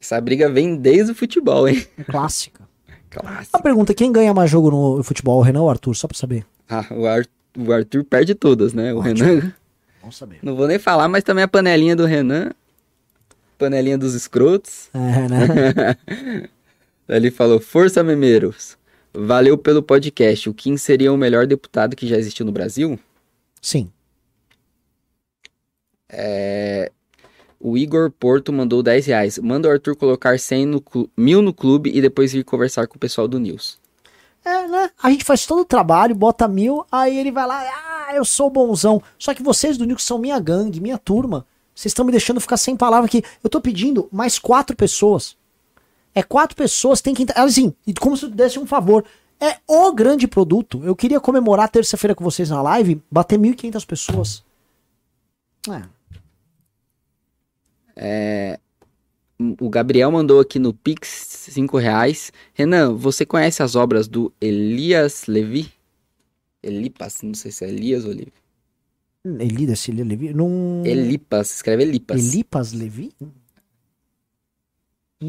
Essa briga vem desde o futebol, hein? Clássica. Clássico. A pergunta, quem ganha mais jogo no futebol, o Renan ou o Arthur? Só pra saber. Ah, o, Ar- o Arthur perde todas, né? O Ótimo. Renan. Vamos saber. Não vou nem falar, mas também a panelinha do Renan. Panelinha dos escrotos. É, né? Ele falou: Força, memeiros. Valeu pelo podcast. O Kim seria o melhor deputado que já existiu no Brasil? Sim. É, O Igor Porto mandou 10 reais. Manda o Arthur colocar 100 no clu- mil no clube e depois ir conversar com o pessoal do News. É, né? A gente faz todo o trabalho, bota mil, aí ele vai lá, ah, eu sou bonzão. Só que vocês do Nico são minha gangue, minha turma. Vocês estão me deixando ficar sem palavra aqui. Eu tô pedindo mais quatro pessoas. É quatro pessoas, tem que entrar. Assim, e como se desse um favor. É o grande produto. Eu queria comemorar terça-feira com vocês na live, bater 1.500 pessoas. É. O Gabriel mandou aqui no Pix 5 reais. Renan, você conhece as obras do Elias Levi? Elipas, não sei se é Elias ou Levi. Elidas, Levi? Não... Elipas, escreve Elipas. Elipas Levi?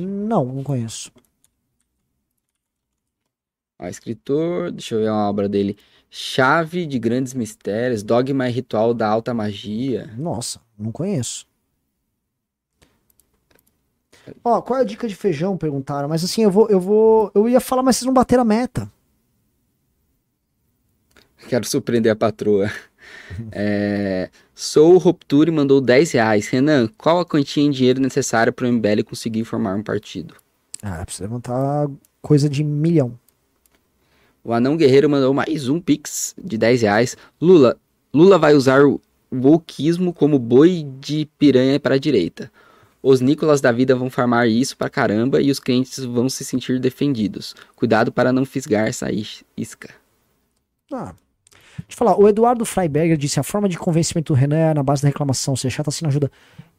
Não, não conheço. Ó, escritor, deixa eu ver uma obra dele. Chave de Grandes Mistérios, Dogma e Ritual da Alta Magia. Nossa, não conheço. Ó, qual é a dica de feijão? Perguntaram. Mas assim, eu vou, eu vou. Eu ia falar, mas vocês não bateram a meta. Quero surpreender a patroa. É, Sou Rupture mandou 10 reais. Renan, qual a quantia em dinheiro necessária para o MBL conseguir formar um partido? Ah, precisa levantar coisa de milhão. O Anão Guerreiro mandou mais um pix de 10 reais. Lula, Lula vai usar o wokeismo como boi de piranha para a direita. Os Nicolas da vida vão farmar isso pra caramba e os clientes vão se sentir defendidos. Cuidado para não fisgar essa isca. Ah, Deixa eu falar, o Eduardo Freiberger disse: a forma de convencimento do Renan é na base da reclamação, ser chato assim não ajuda.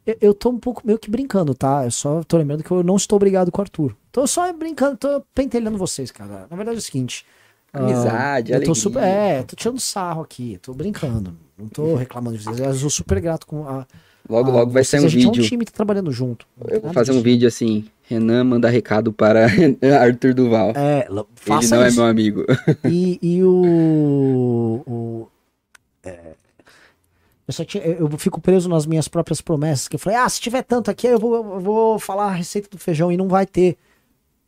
Eu, eu tô um pouco meio que brincando, tá? Eu só tô lembrando que eu não estou obrigado com o Arthur. Tô só brincando, tô pentelhando vocês, cara. Na verdade é o seguinte. Amizade, uh, eu tô super, é, tô tirando sarro aqui, tô brincando. Não tô reclamando de vocês. Eu sou super grato com a. Logo, a logo vai ser um a gente vídeo. é um time tá trabalhando junto. Eu vou fazer um disso. vídeo assim. Renan manda recado para Arthur Duval. É, l- Ele faça não é isso. meu amigo. E, e o. o é, eu, só tinha, eu fico preso nas minhas próprias promessas. Que eu falei, ah, se tiver tanto aqui, eu vou, eu vou falar a receita do feijão e não vai ter.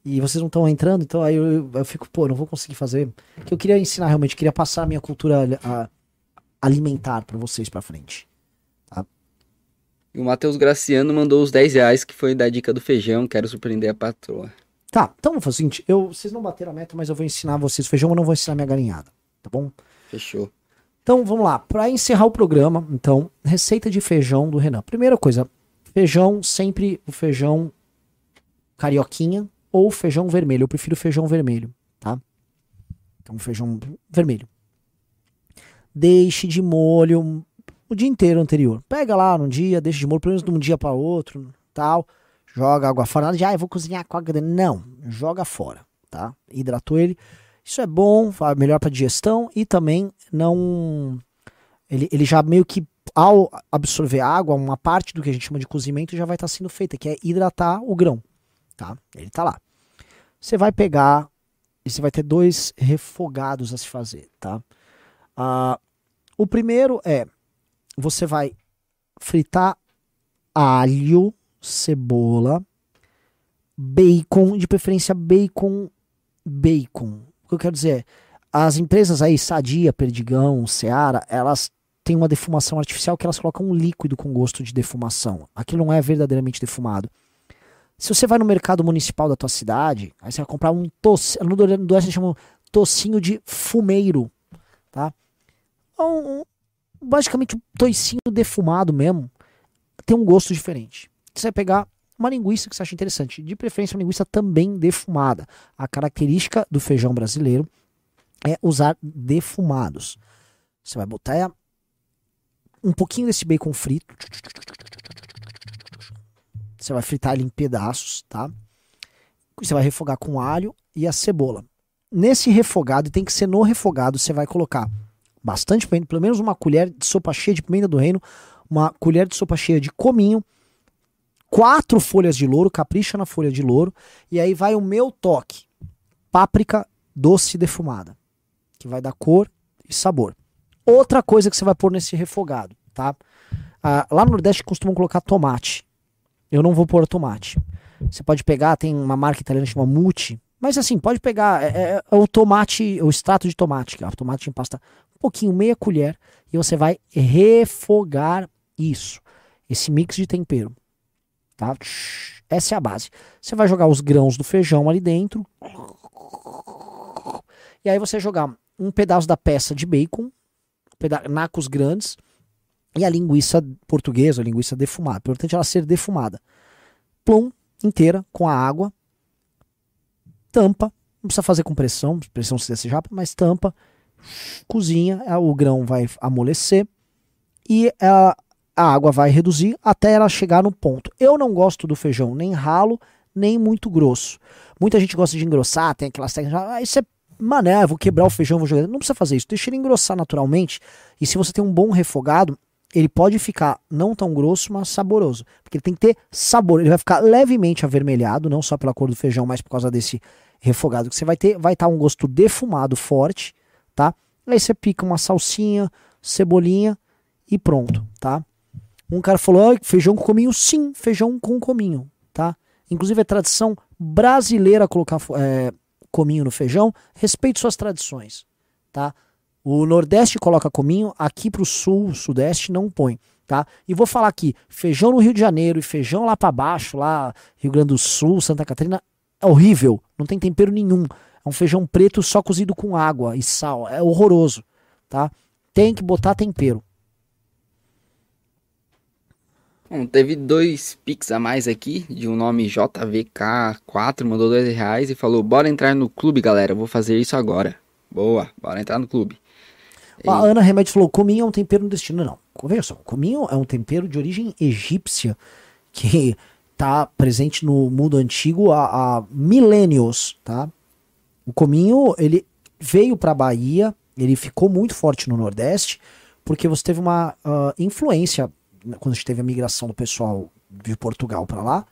E vocês não estão entrando, então aí eu, eu fico, pô, não vou conseguir fazer. Que eu queria ensinar realmente, queria passar a minha cultura ali- a- alimentar pra vocês pra frente. E o Matheus Graciano mandou os 10 reais, que foi da dica do feijão. Quero surpreender a patroa. Tá, então vamos fazer o seguinte: eu, vocês não bateram a meta, mas eu vou ensinar vocês feijão, eu não vou ensinar minha galinhada, tá bom? Fechou. Então vamos lá, para encerrar o programa, então, receita de feijão do Renan. Primeira coisa, feijão, sempre o feijão carioquinha ou feijão vermelho. Eu prefiro feijão vermelho, tá? Então, feijão vermelho. Deixe de molho o dia inteiro anterior. Pega lá num dia, deixa de molho, pelo menos de um dia para outro, tal. Joga água fora. Nada de, ah, eu vou cozinhar com água. dentro." Não, joga fora, tá? Hidratou ele. Isso é bom, melhor para digestão e também não. Ele, ele já meio que, ao absorver água, uma parte do que a gente chama de cozimento já vai estar sendo feita, que é hidratar o grão, tá? Ele tá lá. Você vai pegar e você vai ter dois refogados a se fazer, tá? Ah, o primeiro é você vai fritar alho, cebola, bacon, de preferência bacon, bacon. O que eu quero dizer é, as empresas aí, Sadia, Perdigão, Seara, elas têm uma defumação artificial que elas colocam um líquido com gosto de defumação. Aquilo não é verdadeiramente defumado. Se você vai no mercado municipal da tua cidade, aí você vai comprar um tocinho, no do do Oeste chamam tocinho de fumeiro, tá? Um- basicamente um toicinho defumado mesmo, tem um gosto diferente. Você vai pegar uma linguiça que você acha interessante, de preferência uma linguiça também defumada. A característica do feijão brasileiro é usar defumados. Você vai botar um pouquinho desse bacon frito. Você vai fritar ele em pedaços, tá? Você vai refogar com alho e a cebola. Nesse refogado, tem que ser no refogado, você vai colocar bastante pimenta, pelo menos uma colher de sopa cheia de pimenta do reino, uma colher de sopa cheia de cominho, quatro folhas de louro, capricha na folha de louro, e aí vai o meu toque, páprica doce defumada, que vai dar cor e sabor. Outra coisa que você vai pôr nesse refogado, tá? Ah, lá no Nordeste costumam colocar tomate. Eu não vou pôr tomate. Você pode pegar, tem uma marca italiana que chama Muti, mas assim, pode pegar é, é- é o tomate, o extrato de tomate, que é o tomate em pasta, pouquinho, meia colher, e você vai refogar isso, esse mix de tempero, tá? Essa é a base. Você vai jogar os grãos do feijão ali dentro, e aí você jogar um pedaço da peça de bacon, nacos grandes, e a linguiça portuguesa, a linguiça defumada. Importante ela ser defumada. Plum, inteira, com a água. tampa, não precisa fazer com pressão, pressão se desejar, mas tampa, cozinha, o grão vai amolecer e a, a água vai reduzir até ela chegar no ponto. Eu não gosto do feijão nem ralo, nem muito grosso. Muita gente gosta de engrossar, tem aquelas técnicas, ah, isso é mané, vou quebrar o feijão, vou jogar. Não precisa fazer isso, deixa ele engrossar naturalmente. E se você tem um bom refogado, ele pode ficar não tão grosso, mas saboroso. Porque ele tem que ter sabor. Ele vai ficar levemente avermelhado, não só pela cor do feijão, mas por causa desse refogado que você vai ter. Vai estar um gosto defumado forte, tá? Aí você pica uma salsinha, cebolinha e pronto, tá? Um cara falou, feijão com cominho? Sim, feijão com cominho, tá? Inclusive é tradição brasileira colocar é, cominho no feijão. Respeite suas tradições, tá? O Nordeste coloca cominho, aqui pro Sul, Sudeste não põe, tá? E vou falar aqui, feijão no Rio de Janeiro e feijão lá para baixo, lá Rio Grande do Sul, Santa Catarina, é horrível, não tem tempero nenhum. É um feijão preto só cozido com água e sal, é horroroso, tá? Tem que botar tempero. Bom, teve dois pics a mais aqui, de um nome JVK4, mandou dois reais e falou, bora entrar no clube, galera, vou fazer isso agora. Boa, bora entrar no clube. A Ana Remédio falou, cominho é um tempero no destino. Não, veja só, cominho é um tempero de origem egípcia, que está presente no mundo antigo há, há milênios, tá? O cominho, ele veio para a Bahia, ele ficou muito forte no Nordeste, porque você teve uma uh, influência quando a gente teve a migração do pessoal de Portugal para lá,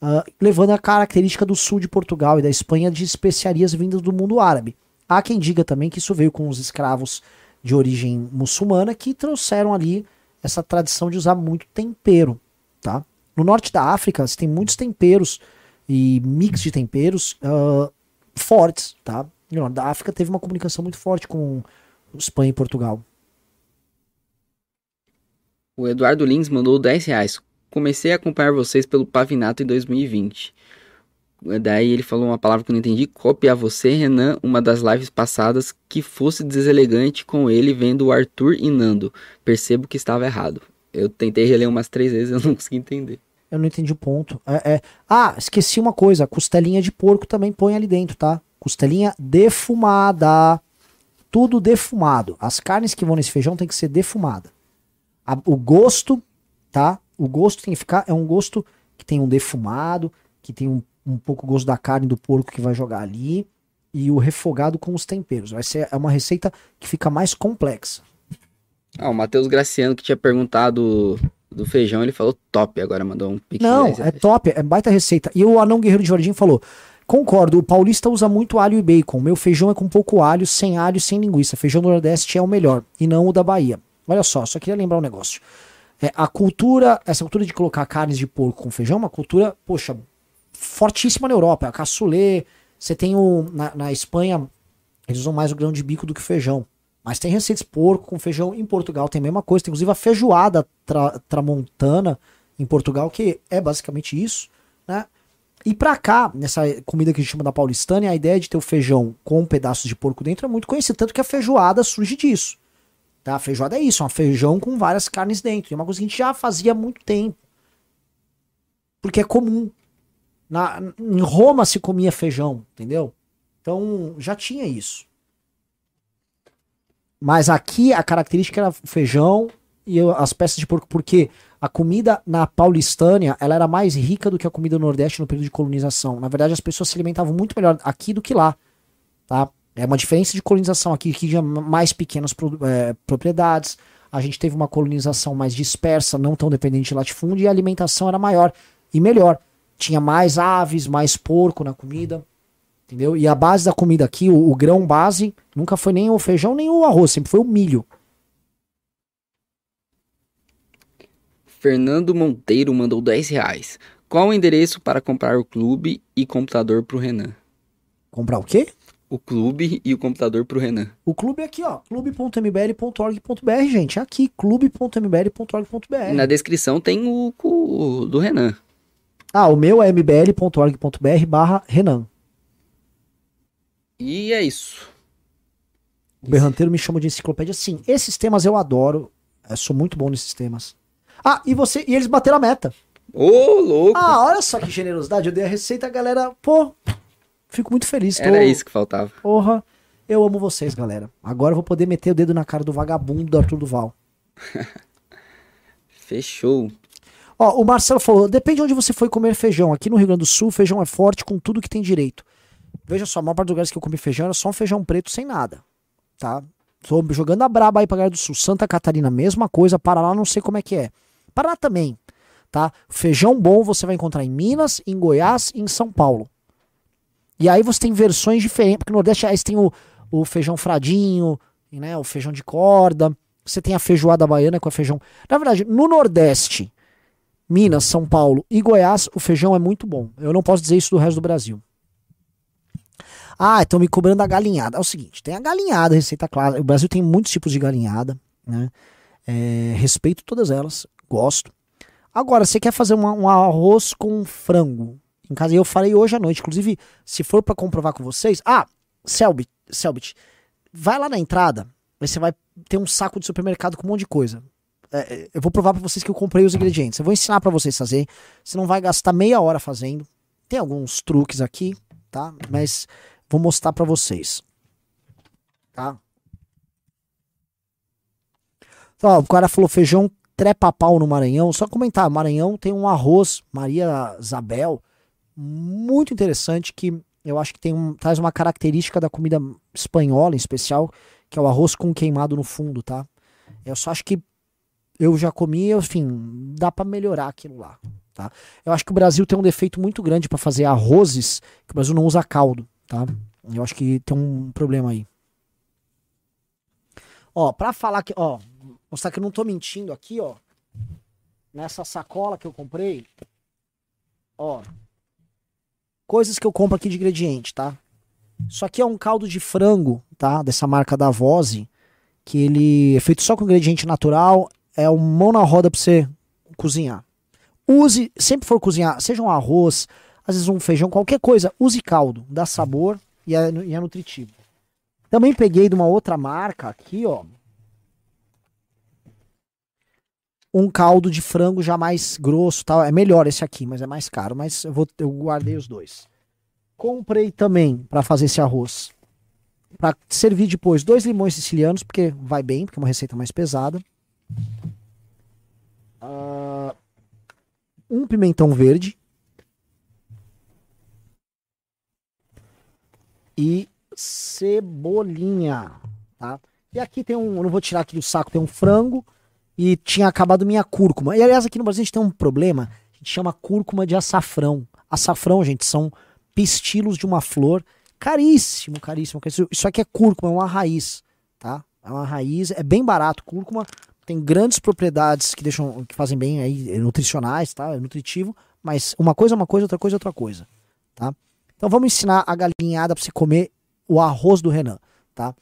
uh, levando a característica do sul de Portugal e da Espanha de especiarias vindas do mundo árabe. Há quem diga também que isso veio com os escravos de origem muçulmana que trouxeram ali essa tradição de usar muito tempero, tá? No norte da África, você tem muitos temperos e mix de temperos uh, fortes, tá? Da África teve uma comunicação muito forte com Espanha e Portugal. O Eduardo Lins mandou 10 reais. Comecei a acompanhar vocês pelo Pavinato em 2020. Daí ele falou uma palavra que eu não entendi. Copiar você, Renan, uma das lives passadas que fosse deselegante com ele vendo o Arthur e Nando. Percebo que estava errado. Eu tentei reler umas três vezes eu não consegui entender. Eu não entendi o ponto. É, é... Ah, esqueci uma coisa. Costelinha de porco também põe ali dentro, tá? Costelinha defumada. Tudo defumado. As carnes que vão nesse feijão tem que ser defumada. A, o gosto, tá? O gosto tem que ficar. É um gosto que tem um defumado, que tem um, um pouco gosto da carne do porco que vai jogar ali. E o refogado com os temperos. Vai ser é uma receita que fica mais complexa. Ah, o Matheus Graciano que tinha perguntado do feijão, ele falou top, agora mandou um pique. Não, é top, é baita receita. E o Anão Guerreiro de Jardim falou: Concordo, o paulista usa muito alho e bacon. Meu feijão é com pouco alho, sem alho sem linguiça. Feijão do Nordeste é o melhor, e não o da Bahia. Olha só, só queria lembrar um negócio. É, a cultura, essa cultura de colocar carnes de porco com feijão é uma cultura, poxa, fortíssima na Europa. A cassoulet, você tem o. Na, na Espanha, eles usam mais o grão de bico do que o feijão. Mas tem receitas porco com feijão. Em Portugal tem a mesma coisa. Tem inclusive a feijoada tra, tramontana em Portugal, que é basicamente isso, né? E pra cá, nessa comida que a gente chama da paulistânia, a ideia de ter o feijão com pedaços de porco dentro é muito conhecida. Tanto que a feijoada surge disso. Tá? A feijoada é isso, um feijão com várias carnes dentro. É uma coisa que a gente já fazia há muito tempo. Porque é comum. Na, em Roma se comia feijão, entendeu? Então já tinha isso. Mas aqui a característica era feijão e as peças de porco, porque a comida na paulistânia ela era mais rica do que a comida no Nordeste no período de colonização. Na verdade, as pessoas se alimentavam muito melhor aqui do que lá. Tá? É uma diferença de colonização aqui, que tinha mais pequenas é, propriedades. A gente teve uma colonização mais dispersa, não tão dependente de latifúndio, e a alimentação era maior e melhor. Tinha mais aves, mais porco na comida. Entendeu? E a base da comida aqui, o, o grão base, nunca foi nem o feijão nem o arroz, sempre foi o milho. Fernando Monteiro mandou 10 reais. Qual o endereço para comprar o clube e computador para o Renan? Comprar o quê? o clube e o computador pro Renan. O clube é aqui, ó, clube.mbl.org.br, gente. É aqui, clube.mbl.org.br. Na descrição tem o, o, do Renan. Ah, o meu é mbl.org.br barra Renan. E é isso. O Berranteiro me chama de enciclopédia. Sim, esses temas eu adoro. Eu sou muito bom nesses temas. Ah, e você. E eles bateram a meta. Ô, louco! Ah, olha só que generosidade. Eu dei a receita, a galera. Pô, Fico muito feliz. tô- Era isso que faltava. Porra, eu amo vocês, galera. Agora eu vou poder meter o dedo na cara do vagabundo do Arthur Duval. Fechou. Ó, o Marcelo falou: depende de onde você foi comer feijão. Aqui no Rio Grande do Sul, feijão é forte com tudo que tem direito. Veja só, a maior parte dos lugares que eu comi feijão era só um feijão preto sem nada. Tá? Tô jogando a braba aí pra galera do Sul. Santa Catarina, mesma coisa. Paraná, não sei como é que é. Paraná também. Tá? Feijão bom você vai encontrar em Minas, em Goiás e em São Paulo. E aí você tem versões diferentes, porque no Nordeste aí você tem o, o feijão fradinho, né, o feijão de corda. Você tem a feijoada baiana com a feijão. Na verdade, no Nordeste, Minas, São Paulo e Goiás, o feijão é muito bom. Eu não posso dizer isso do resto do Brasil. Ah, estão me cobrando a galinhada. É o seguinte, tem a galinhada, receita clara. O Brasil tem muitos tipos de galinhada, né? É, respeito todas elas, gosto. Agora, você quer fazer uma- um arroz com frango em casa? Eu falei hoje à noite, inclusive, se for pra comprovar com vocês. Ah, Selbit, Selbit, vai lá na entrada, aí você vai ter um saco de supermercado com um monte de coisa. É, é, eu vou provar pra vocês que eu comprei os ingredientes. Eu vou ensinar pra vocês fazer. Você não vai gastar meia hora fazendo. Tem alguns truques aqui, tá? Mas vou mostrar pra vocês. Tá? Ó, o cara falou feijão trepa-pau no Maranhão. Só comentar, Maranhão tem um arroz Maria Isabel muito interessante que eu acho que tem um, traz uma característica da comida espanhola em especial, que é o arroz com queimado no fundo, tá? Eu só acho que eu já comi, enfim, dá pra melhorar aquilo lá, tá? Eu acho que o Brasil tem um defeito muito grande pra fazer arrozes, que o Brasil não usa caldo, tá? Eu acho que tem um problema aí. Ó, pra falar que, ó, mostrar que eu não tô mentindo aqui, ó. Nessa sacola que eu comprei, ó, coisas que eu compro aqui de ingrediente, tá? Isso aqui é um caldo de frango, tá? Dessa marca da Vose, que ele é feito só com ingrediente natural, é um mão na roda pra você cozinhar. Use, sempre for cozinhar, seja um arroz, às vezes um feijão, qualquer coisa, use caldo, dá sabor e é, e é nutritivo. Também peguei de uma outra marca aqui, ó. Um caldo de frango já mais grosso, tal. É melhor esse aqui, mas é mais caro. Mas eu, vou, eu guardei os dois. Comprei também para fazer esse arroz. Para servir depois dois limões sicilianos, porque vai bem, porque é uma receita mais pesada. Ah, um pimentão verde. E cebolinha, tá? E aqui tem um, eu não vou tirar aqui do saco, tem um frango e tinha acabado minha cúrcuma. E aliás, aqui no Brasil a gente tem um problema, a gente chama cúrcuma de açafrão. Açafrão, gente, são pistilos de uma flor, caríssimo, caríssimo, caríssimo. Isso aqui é cúrcuma, é uma raiz, tá? É uma raiz, é bem barato. Cúrcuma tem grandes propriedades que deixam, que fazem bem aí, nutricionais, tá? É nutritivo, mas uma coisa é uma coisa, outra coisa é outra coisa, tá? Então vamos ensinar a galinhada para você comer o arroz do Renan, tá?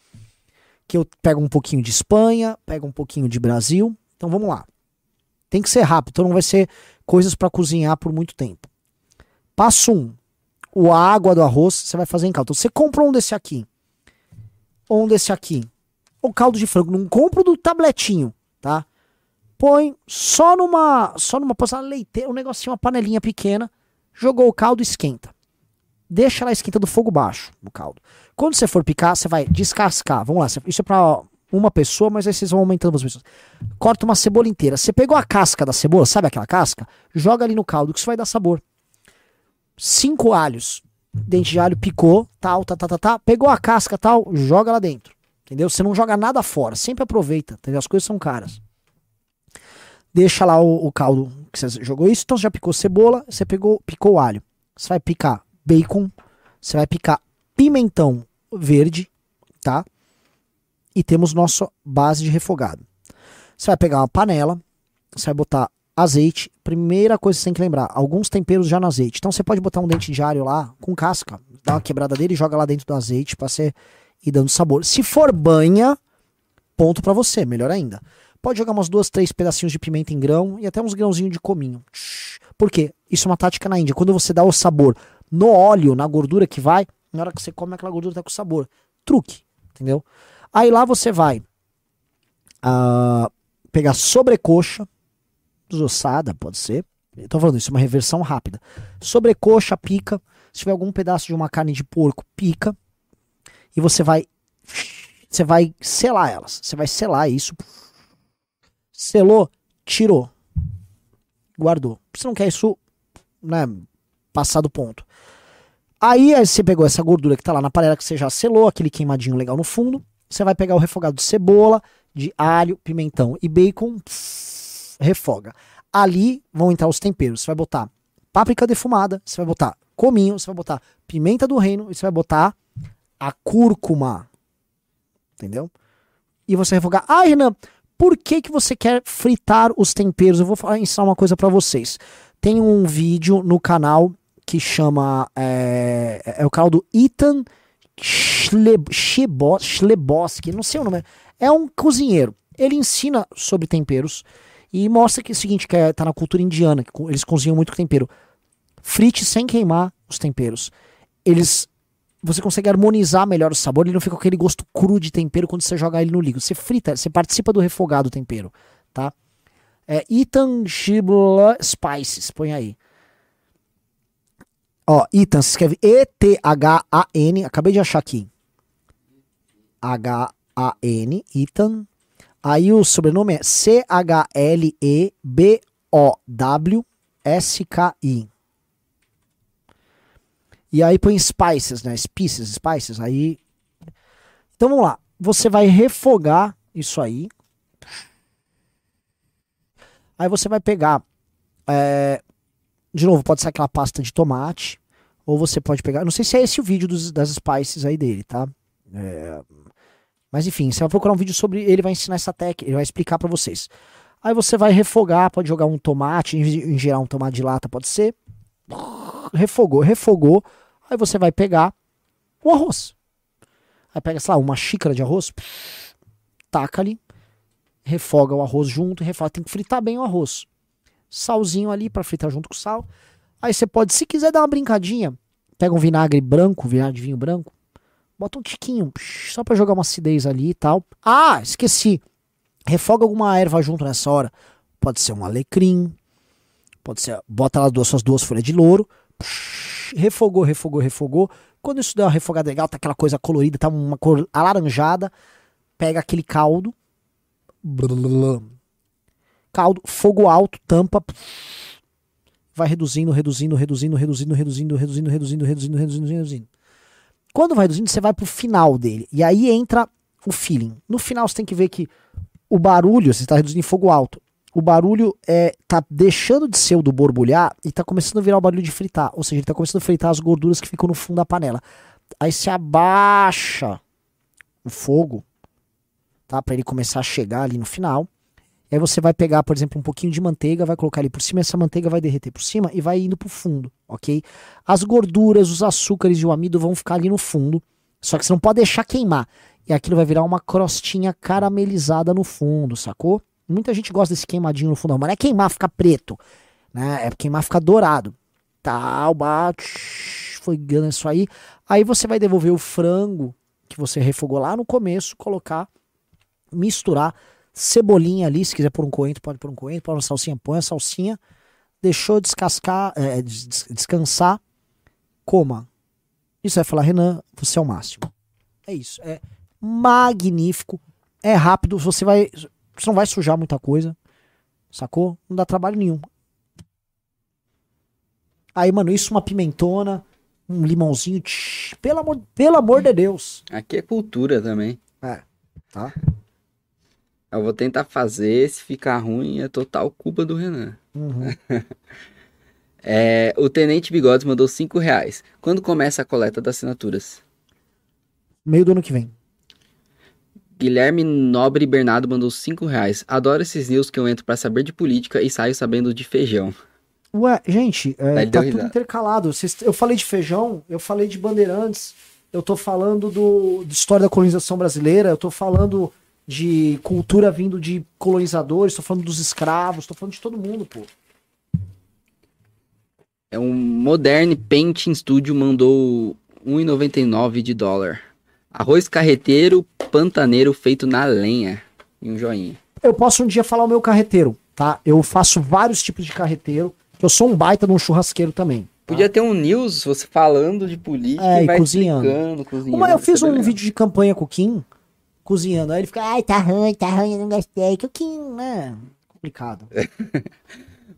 Que eu pego um pouquinho de Espanha, pego um pouquinho de Brasil. Então vamos lá. Tem que ser rápido, então não vai ser coisas para cozinhar por muito tempo. Passo 1. Um, o água do arroz você vai fazer em caldo. Então você compra um desse aqui. Ou um desse aqui. O caldo de frango, não compra do tabletinho, tá? Põe só numa, só numa panela leiteira, um negocinho, uma panelinha pequena, jogou o caldo, esquenta deixa ela esquenta do fogo baixo, o caldo. Quando você for picar, você vai descascar. Vamos lá, isso é pra uma pessoa, mas aí vocês vão aumentando as pessoas. Corta uma cebola inteira. Você pegou a casca da cebola, sabe aquela casca? Joga ali no caldo, que isso vai dar sabor. Cinco alhos. Dente de alho picou, tal, tá, tá, tá, tá. Pegou a casca, tal, joga lá dentro. Entendeu? Você não joga nada fora, sempre aproveita. Entendeu? As coisas são caras. Deixa lá o, o caldo que você jogou isso. Então você já picou cebola, você pegou, picou o alho. Você vai picar bacon, você vai picar pimentão verde, tá? E temos nossa base de refogado. Você vai pegar uma panela, você vai botar azeite. Primeira coisa que você tem que lembrar, alguns temperos já no azeite. Então você pode botar um dente de alho lá com casca, dá uma quebrada dele e joga lá dentro do azeite para você ir dando sabor. Se for banha, ponto para você, melhor ainda. Pode jogar umas duas, três pedacinhos de pimenta em grão e até uns grãozinhos de cominho. Por quê? Isso é uma tática na Índia. Quando você dá o sabor no óleo, na gordura que vai, na hora que você come, aquela gordura tá com sabor. Truque, entendeu? Aí lá você vai uh, pegar sobrecoxa, desossada, pode ser. Eu tô falando isso, é uma reversão rápida. Sobrecoxa, pica. Se tiver algum pedaço de uma carne de porco, pica. E você vai. Você vai selar elas. Você vai selar isso. Selou, tirou. Guardou. Você não quer isso, né? Passar do ponto. Aí, aí você pegou essa gordura que tá lá na panela que você já selou, aquele queimadinho legal no fundo. Você vai pegar o refogado de cebola, de alho, pimentão e bacon. pff, refoga. Ali vão entrar os temperos. Você vai botar páprica defumada, você vai botar cominho, você vai botar pimenta do reino e você vai botar a cúrcuma. Entendeu? E você refogar. Ah, Renan, por que, que você quer fritar os temperos? Eu vou ensinar uma coisa pra vocês. Tem um vídeo no canal que chama. É, é o canal do Ethan Schleb- Schlebo- Schleboski, não sei o nome. É um cozinheiro. Ele ensina sobre temperos e mostra que é o seguinte, que é, tá na cultura indiana, que eles cozinham muito com tempero. Frite sem queimar os temperos. Eles você consegue harmonizar melhor o sabor, ele não fica com aquele gosto cru de tempero quando você joga ele no líquido. Você frita, você participa do refogado tempero, tá? É Itangible Spices, põe aí. Ó, Ethan, se escreve E-T-H-A-N, acabei de achar aqui. H-A-N, Ethan. Aí o sobrenome é C-H-L-E-B-O-W-S-K-I. E aí põe spices, né? Spices, spices. Aí. Então vamos lá. Você vai refogar isso aí. Aí você vai pegar. é, De novo, pode ser aquela pasta de tomate. Ou você pode pegar. Não sei se é esse o vídeo dos- das spices aí dele, tá? É, Mas enfim, você vai procurar um vídeo sobre. Ele vai ensinar essa técnica. Ele vai explicar pra vocês. Aí você vai refogar. Pode jogar um tomate. Em geral, um tomate de lata pode ser. Refogou, refogou. Aí você vai pegar o arroz. Aí pega, sei lá, uma xícara de arroz, taca ali, refoga o arroz junto, refoga. Tem que fritar bem o arroz. Salzinho ali pra fritar junto com o sal. Aí você pode, se quiser dar uma brincadinha, pega um vinagre branco, vinagre de vinho branco, bota um tiquinho, só pra jogar uma acidez ali e tal. Ah, esqueci. Refoga alguma erva junto nessa hora. Pode ser um alecrim, pode ser, bota lá duas, suas duas folhas de louro, refogou, refogou, refogou. Quando isso der uma refogada legal, tá aquela coisa colorida, tá uma cor alaranjada, pega aquele caldo, caldo, fogo alto, tampa, vai reduzindo, reduzindo, reduzindo, reduzindo, reduzindo, reduzindo, reduzindo, reduzindo, reduzindo, reduzindo. Quando vai reduzindo, você vai pro final dele. E aí entra o feeling. No final você tem que ver que o barulho, você está reduzindo em fogo alto. O barulho é tá deixando de ser o do borbulhar e tá começando a virar o barulho de fritar. Ou seja, ele tá começando a fritar as gorduras que ficam no fundo da panela. Aí você abaixa o fogo, tá? Para ele começar a chegar ali no final. E aí você vai pegar, por exemplo, um pouquinho de manteiga, vai colocar ali por cima, essa manteiga vai derreter por cima e vai indo pro fundo, ok? As gorduras, os açúcares e o amido vão ficar ali no fundo. Só que você não pode deixar queimar. E aquilo vai virar uma crostinha caramelizada no fundo, sacou? Muita gente gosta desse queimadinho no fundo, mas não é queimar, ficar preto, né? É queimar, ficar dourado. Tal, bate, foi isso aí. Aí você vai devolver o frango que você refogou lá no começo, colocar, misturar, cebolinha ali, se quiser pôr um coentro, pode pôr um coentro, pôr uma salsinha, põe a salsinha, deixou descascar, é, des- descansar, coma. Isso vai falar, Renan, você é o máximo. É isso, é magnífico, é rápido, você vai, você não vai sujar muita coisa, sacou? Não dá trabalho nenhum. Aí, mano, isso uma pimentona, um limãozinho, tch, pelo amor, pelo amor de Deus. Aqui é cultura também. É, tá? Eu vou tentar fazer, se ficar ruim é total culpa do Renan. Uhum. É, o Tenente Bigodes mandou 5 reais. Quando começa a coleta das assinaturas? Meio do ano que vem. Guilherme Nobre Bernardo mandou 5 reais. Adoro esses news que eu entro pra saber de política e saio sabendo de feijão. Ué, gente, é, tá tudo intercalado. Eu falei de feijão, eu falei de bandeirantes, eu tô falando do, de história da colonização brasileira, eu tô falando de cultura vindo de colonizadores, tô falando dos escravos, tô falando de todo mundo, pô. É um Modern Painting Studio mandou 1,99 de dólar. Arroz carreteiro pantaneiro feito na lenha. E um joinha. Eu posso um dia falar o meu carreteiro, tá? Eu faço vários tipos de carreteiro, eu sou um baita de um churrasqueiro também, Podia ter um news, você falando de política É, e e cozinhando. cozinhando. Uma, eu fiz é um legal. vídeo de campanha com o Kim, cozinhando. Aí ele fica, ai, tá ruim, tá ruim, eu não gostei. Que o Kim, né? Complicado.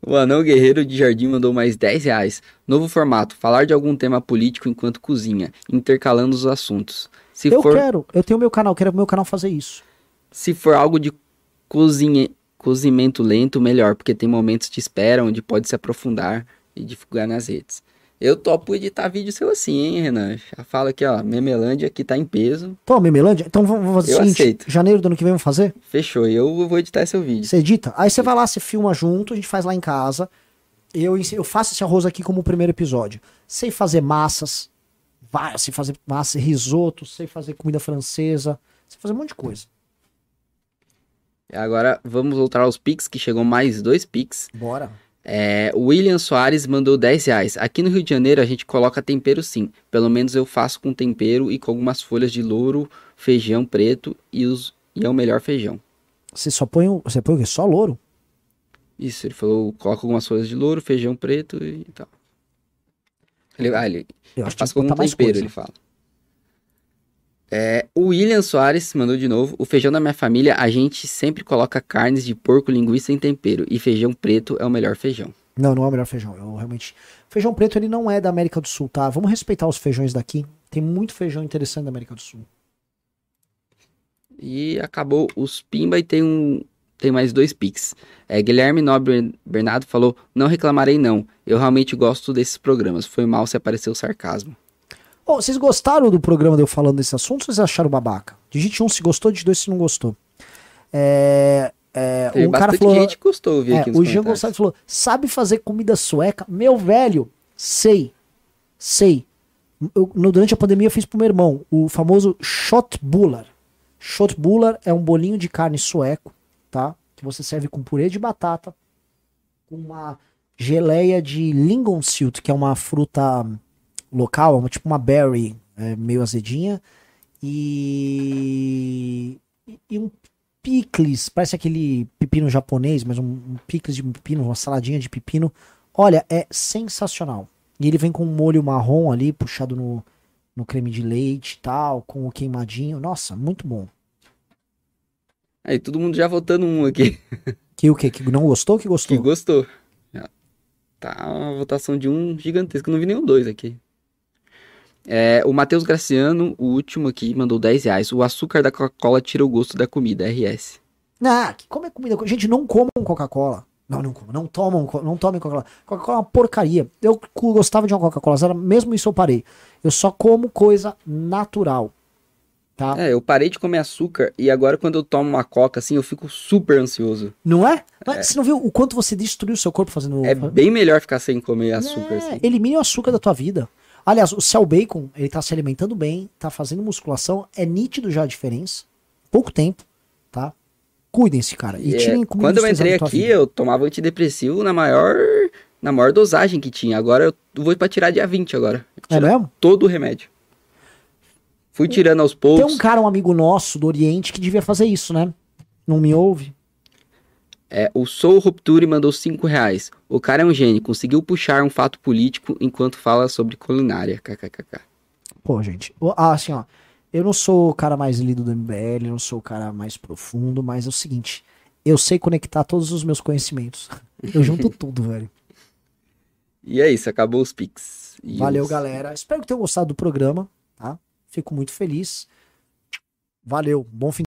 O Anão Guerreiro de Jardim mandou mais 10 reais. Novo formato, falar de algum tema político enquanto cozinha, intercalando os assuntos. Se eu for, quero, eu tenho meu canal, quero meu canal fazer isso. se for algo de cozinha, cozimento lento, melhor, porque tem momentos de espera onde pode se aprofundar e divulgar nas redes. Eu topo editar vídeo seu assim, hein, Renan? Já fala aqui, ó, Memelândia aqui tá em peso. Pô, Memelândia, então vamos fazer Eu o seguinte, aceito. janeiro do ano que vem vamos fazer? Fechou, eu vou editar seu vídeo. Você edita? Aí você vai lá, você filma junto, a gente faz lá em casa. Eu, eu faço esse arroz aqui como o primeiro episódio. Sei fazer massas, vai, sei fazer massa, risoto, sei fazer comida francesa, sei fazer um monte de coisa. Agora vamos voltar aos Pix, que chegou mais dois Pix. Bora. É, o William Soares mandou 10 reais. Aqui no Rio de Janeiro a gente coloca tempero sim. Pelo menos eu faço com tempero e com algumas folhas de louro, feijão preto e, os, e é o melhor feijão. Você só põe, o- você põe o quê? Só louro? Isso, ele falou, coloca algumas folhas de louro, feijão preto e tal. Ele, ah, ele Eu acho que com um tempero, coisa. ele fala. É, o William Soares mandou de novo. O feijão da minha família, a gente sempre coloca carnes de porco, linguiça em tempero. E feijão preto é o melhor feijão. Não, não é o melhor feijão. Eu realmente. Feijão preto ele não é da América do Sul, tá? Vamos respeitar os feijões daqui. Tem muito feijão interessante da América do Sul. E acabou os Pimba e tem um. Tem mais dois Pix. É, Guilherme Nobre Bernardo falou: Não reclamarei, não. Eu realmente gosto desses programas. Foi mal se apareceu sarcasmo. Vocês gostaram do programa de eu falando desse assunto ou vocês acharam babaca? Digite um se gostou, digite dois se não gostou. É, é, um cara falou. gente gostou, eu vi É, o Jean. Gonçalves falou: sabe fazer comida sueca? Meu velho, sei. Sei. Eu, no- durante a pandemia eu fiz pro meu irmão o famoso Schotbuller. Schotbuller é um bolinho de carne sueco, tá? Que você serve com purê de batata, com uma geleia de lingonsylt, que é uma fruta local, uma, tipo uma berry é, meio azedinha, e, e um picles, parece aquele pepino japonês, mas um, um picles de pepino, uma saladinha de pepino. Olha, é sensacional. E ele vem com um molho marrom ali, puxado no, no creme de leite e tal, com o queimadinho. Nossa, muito bom. Aí todo mundo já votando um aqui. Que o que? Que não gostou? Que Que gostou? gostou. Já Tá uma votação de um gigantesco. Não vi nenhum dois aqui. É, o Matheus Graciano, o último aqui, mandou 10 reais. O açúcar da Coca-Cola tira o gosto da comida, RS. Ah, que come comida. Gente, não comam Coca-Cola. Não, não comam. Não tomam, não tomem Coca-Cola. Coca-Cola é uma porcaria. Eu gostava de uma Coca-Cola zero, mesmo isso eu parei. Eu só como coisa natural. Tá? É, eu parei de comer açúcar e agora quando eu tomo uma coca assim, eu fico super ansioso. Não é? Mas Você não viu o quanto você destruiu o seu corpo fazendo É bem melhor ficar sem comer açúcar É, assim. Elimine o açúcar da tua vida. Aliás, o Cell Bacon, ele tá se alimentando bem, tá fazendo musculação, é nítido já a diferença. Pouco tempo, tá? Cuidem-se, cara. E É, tirem quando eu entrei aqui, vida. eu tomava antidepressivo na maior na maior dosagem que tinha. Agora eu vou pra tirar dia 20 agora. É mesmo? todo o remédio. Fui tirando aos Tem poucos. um cara, um amigo nosso do Oriente, que devia fazer isso, né? Não me ouve? É, o Soul Rupture mandou 5 reais. O cara é um gênio, conseguiu puxar um fato político enquanto fala sobre culinária. KKKK. Pô, gente. Ah, assim, ó. Eu não sou o cara mais lido do MBL, eu não sou o cara mais profundo, mas é o seguinte. Eu sei conectar todos os meus conhecimentos. Eu junto tudo, velho. E é isso, acabou os pics. Valeu, os- galera. Espero que tenham gostado do programa, tá? Fico muito feliz. Valeu. Bom fim